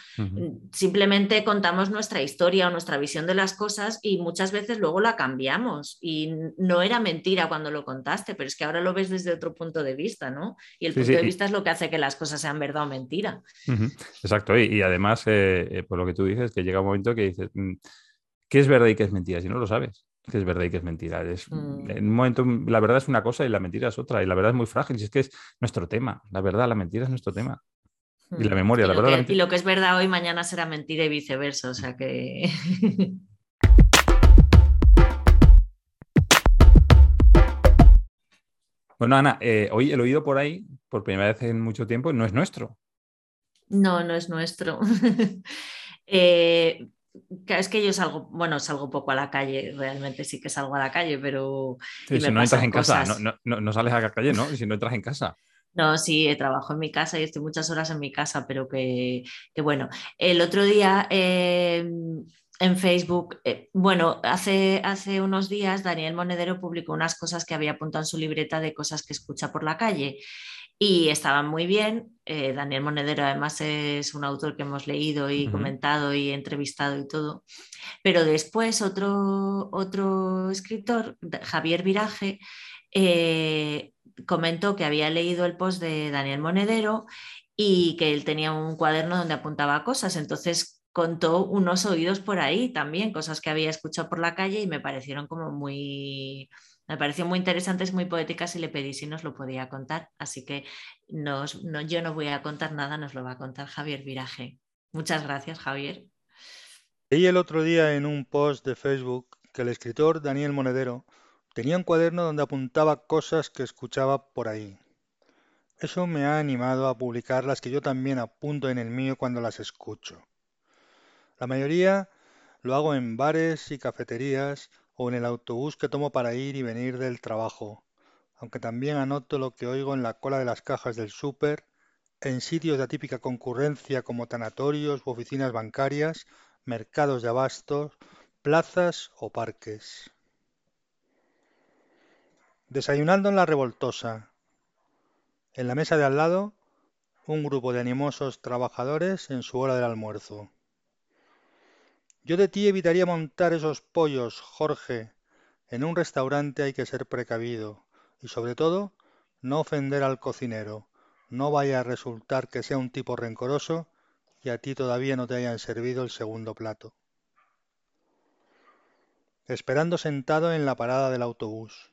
Simplemente contamos nuestra historia o nuestra visión de las cosas y muchas veces luego la cambiamos y no era mentira cuando lo contaste, pero es que ahora lo ves desde otro punto de vista, ¿no? Y el punto de vista es lo que hace que las cosas sean verdad o mentira. Exacto, y, además, eh, eh, por lo que tú dices, que llega un momento que dices mm, qué es verdad y qué es mentira, si no lo sabes. Qué es verdad y qué es mentira. Es, mm. En un momento, la verdad es una cosa y la mentira es otra. Y la verdad es muy frágil. Si es que es nuestro tema. La verdad, la mentira es nuestro tema. Y la mm. memoria, la verdad. y lo que es verdad hoy, mañana será mentira y viceversa. O sea que. Bueno, Ana, eh, hoy el oído por ahí, por primera vez en mucho tiempo, no es nuestro. No, no es nuestro. eh, es que yo salgo, bueno, salgo poco a la calle, realmente sí que salgo a la calle, pero... si no entras en casa, no, sales a la calle, ¿no? Si no entras en casa. No, sí, trabajo en mi casa y estoy muchas horas en mi casa, pero que, bueno, el otro día em, en Facebook, eh, bueno, hace, hace unos días Daniel Monedero publicó unas cosas que había apuntado en su libreta de cosas que escucha por la calle y estaban muy bien. Eh, Daniel Monedero además es un autor que hemos leído y comentado y entrevistado y todo. Pero después otro, otro escritor, Javier Viraje, eh, comentó que había leído el post de Daniel Monedero y que él tenía un cuaderno donde apuntaba cosas. Entonces contó unos oídos por ahí también, cosas que había escuchado por la calle y me parecieron como muy, me pareció muy interesantes, muy poéticas y le pedí si nos lo podía contar. Así que yo no voy a contar nada, nos lo va a contar Javier Viraje. Muchas gracias, Javier. Leí el otro día en un post de Facebook que el escritor Daniel Monedero tenía un cuaderno donde apuntaba cosas que escuchaba por ahí. Eso me ha animado a publicar las que yo también apunto en el mío cuando las escucho. La mayoría lo hago en bares y cafeterías o en el autobús que tomo para ir y venir del trabajo, aunque también anoto lo que oigo en la cola de las cajas del súper, en sitios de atípica concurrencia como tanatorios u oficinas bancarias, mercados de abastos, plazas o parques. Desayunando en la revoltosa. En la mesa de al lado, un grupo de animosos trabajadores en su hora del almuerzo. Yo de ti evitaría montar esos pollos, Jorge. En un restaurante hay que ser precavido y sobre todo no ofender al cocinero. No vaya a resultar que sea un tipo rencoroso y a ti todavía no te hayan servido el segundo plato. Esperando sentado en la parada del autobús.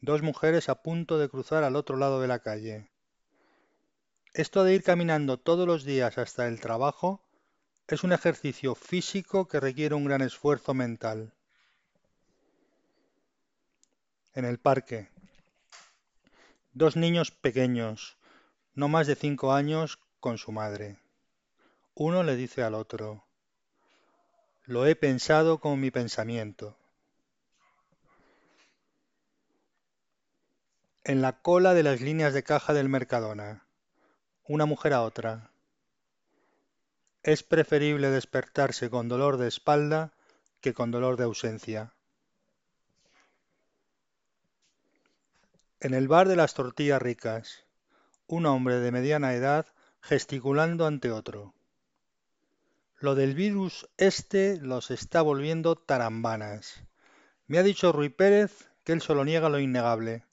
Dos mujeres a punto de cruzar al otro lado de la calle. Esto de ir caminando todos los días hasta el trabajo es un ejercicio físico que requiere un gran esfuerzo mental. En el parque. Dos niños pequeños, no más de cinco años, con su madre. Uno le dice al otro, lo he pensado con mi pensamiento. En la cola de las líneas de caja del Mercadona. Una mujer a otra. Es preferible despertarse con dolor de espalda que con dolor de ausencia. En el bar de las tortillas ricas, un hombre de mediana edad gesticulando ante otro. Lo del virus este los está volviendo tarambanas. Me ha dicho Ruy Pérez que él solo niega lo innegable.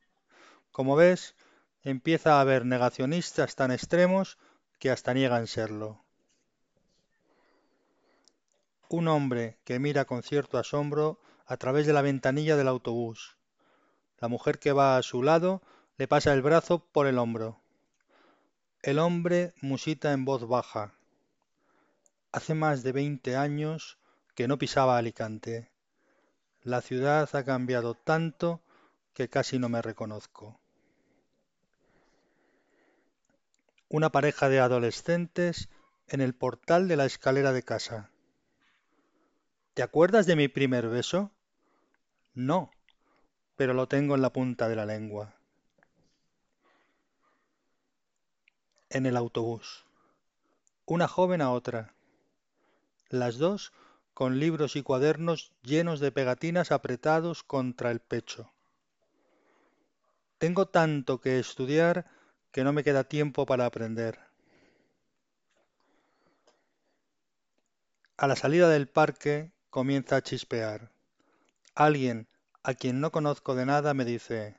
Como ves, empieza a haber negacionistas tan extremos que hasta niegan serlo un hombre que mira con cierto asombro a través de la ventanilla del autobús. La mujer que va a su lado le pasa el brazo por el hombro. El hombre musita en voz baja. Hace más de veinte años que no pisaba Alicante. La ciudad ha cambiado tanto que casi no me reconozco. Una pareja de adolescentes en el portal de la escalera de casa. ¿Te acuerdas de mi primer beso? No, pero lo tengo en la punta de la lengua. En el autobús. Una joven a otra. Las dos con libros y cuadernos llenos de pegatinas apretados contra el pecho. Tengo tanto que estudiar que no me queda tiempo para aprender. A la salida del parque comienza a chispear. Alguien a quien no conozco de nada me dice,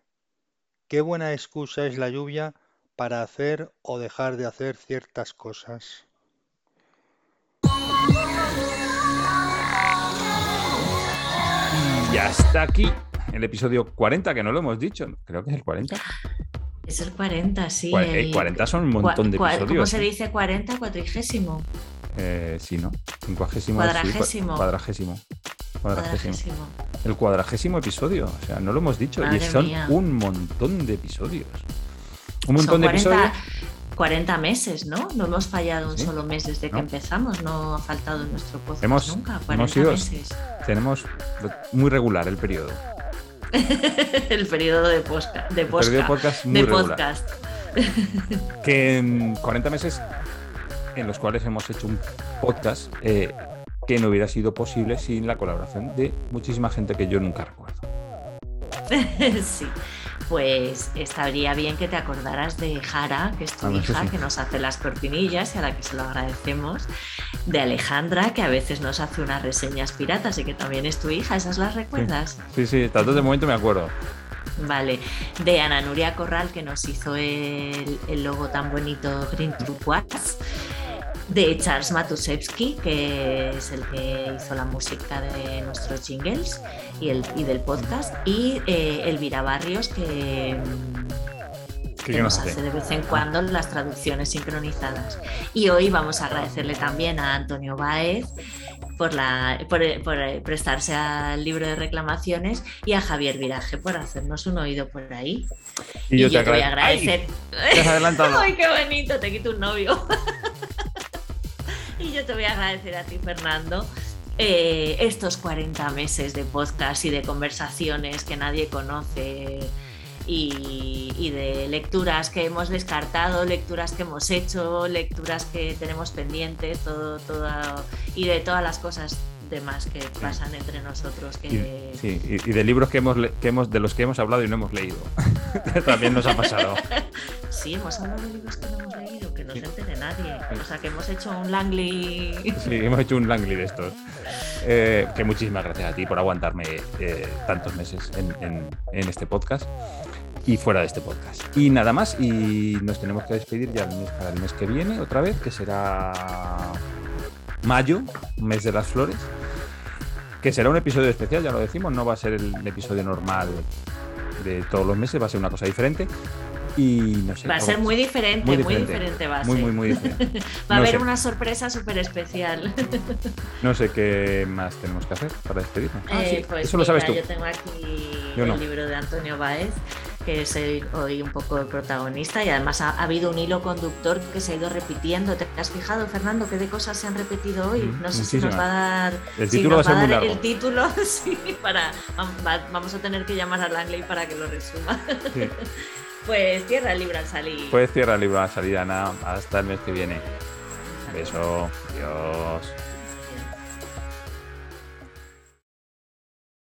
qué buena excusa es la lluvia para hacer o dejar de hacer ciertas cosas. Y hasta aquí el episodio 40, que no lo hemos dicho. Creo que es el 40. Es el 40, sí. 40 son un montón de episodios. ¿Cómo se dice 40? Cuatrigésimo. Eh, sí, ¿no? Quincuagésimo. Cuadragésimo. cuadragésimo. Cuadragésimo. El cuadragésimo episodio. O sea, no lo hemos dicho. y son un montón de episodios. Un montón de episodios. 40 meses, ¿no? No hemos fallado un solo mes desde que empezamos, no ha faltado nuestro podcast nunca. 40 meses. Tenemos muy regular el periodo. el periodo de, posca, de, podcast muy de podcast. Que en 40 meses en los cuales hemos hecho un podcast, eh, que no hubiera sido posible sin la colaboración de muchísima gente que yo nunca recuerdo. sí, pues estaría bien que te acordaras de Jara, que es tu hija, que nos hace las cortinillas y a la que se lo agradecemos, de Alejandra, que a veces nos hace unas reseñas piratas y que también es tu hija, ¿esas las recuerdas? Sí, sí, tanto de momento me acuerdo. Vale, de Ana Nuria Corral, que nos hizo el, logo tan bonito Green Turquoise de Charles Matusewski, que es el que hizo la música de nuestros jingles y, el, y del podcast, y eh, Elvira Barrios, que, nos hace de vez en cuando las traducciones sincronizadas. Y hoy vamos a agradecerle también a Antonio Baez por, la, por, prestarse al libro de reclamaciones y a Javier Viraje por hacernos un oído por ahí. Y, yo, te, voy a agradecer. ¡Ay, qué bonito! Te quito un novio. Y yo te voy a agradecer a ti, Fernando, eh, estos 40 meses de podcast y de conversaciones que nadie conoce y, de lecturas que hemos descartado, lecturas que hemos hecho, lecturas que tenemos pendientes, todo, y de todas las cosas demás que pasan entre nosotros. Que... Y, sí, y, de libros que hemos, que hemos, de los que hemos hablado y no hemos leído. También nos ha pasado. sí, hemos hablado de libros que no hemos leído, que no se entere nadie. O sea, que hemos hecho un Langley. Sí, hemos hecho un Langley de estos. Eh, que muchísimas gracias a ti por aguantarme eh, tantos meses en, en, este podcast y fuera de este podcast. Y nada más, y nos tenemos que despedir ya el mes, para el mes que viene, otra vez, que será mayo, mes de las flores, que será un episodio especial, ya lo decimos, no va a ser el episodio normal de todos los meses, va a ser una cosa diferente. Y no sé. Va a ser muy diferente, muy diferente, va a muy, Muy, muy diferente. va a haber una sorpresa súper especial. no sé qué más tenemos que hacer para despedirnos. Ah, eh, pues Eso lo sabes tú. Yo tengo aquí el libro de Antonio Baez que es hoy un poco el protagonista y además ha, habido un hilo conductor que se ha ido repitiendo. ¿Te has fijado, Fernando, qué de cosas se han repetido hoy? Mm, no sé si nos va a dar el título, va a dar el título, sí, para vamos a tener que llamar a Langley para que lo resuma. pues cierra el libro al salir. Pues cierra el libro al salir, Ana. Hasta el mes que viene. Beso. Adiós.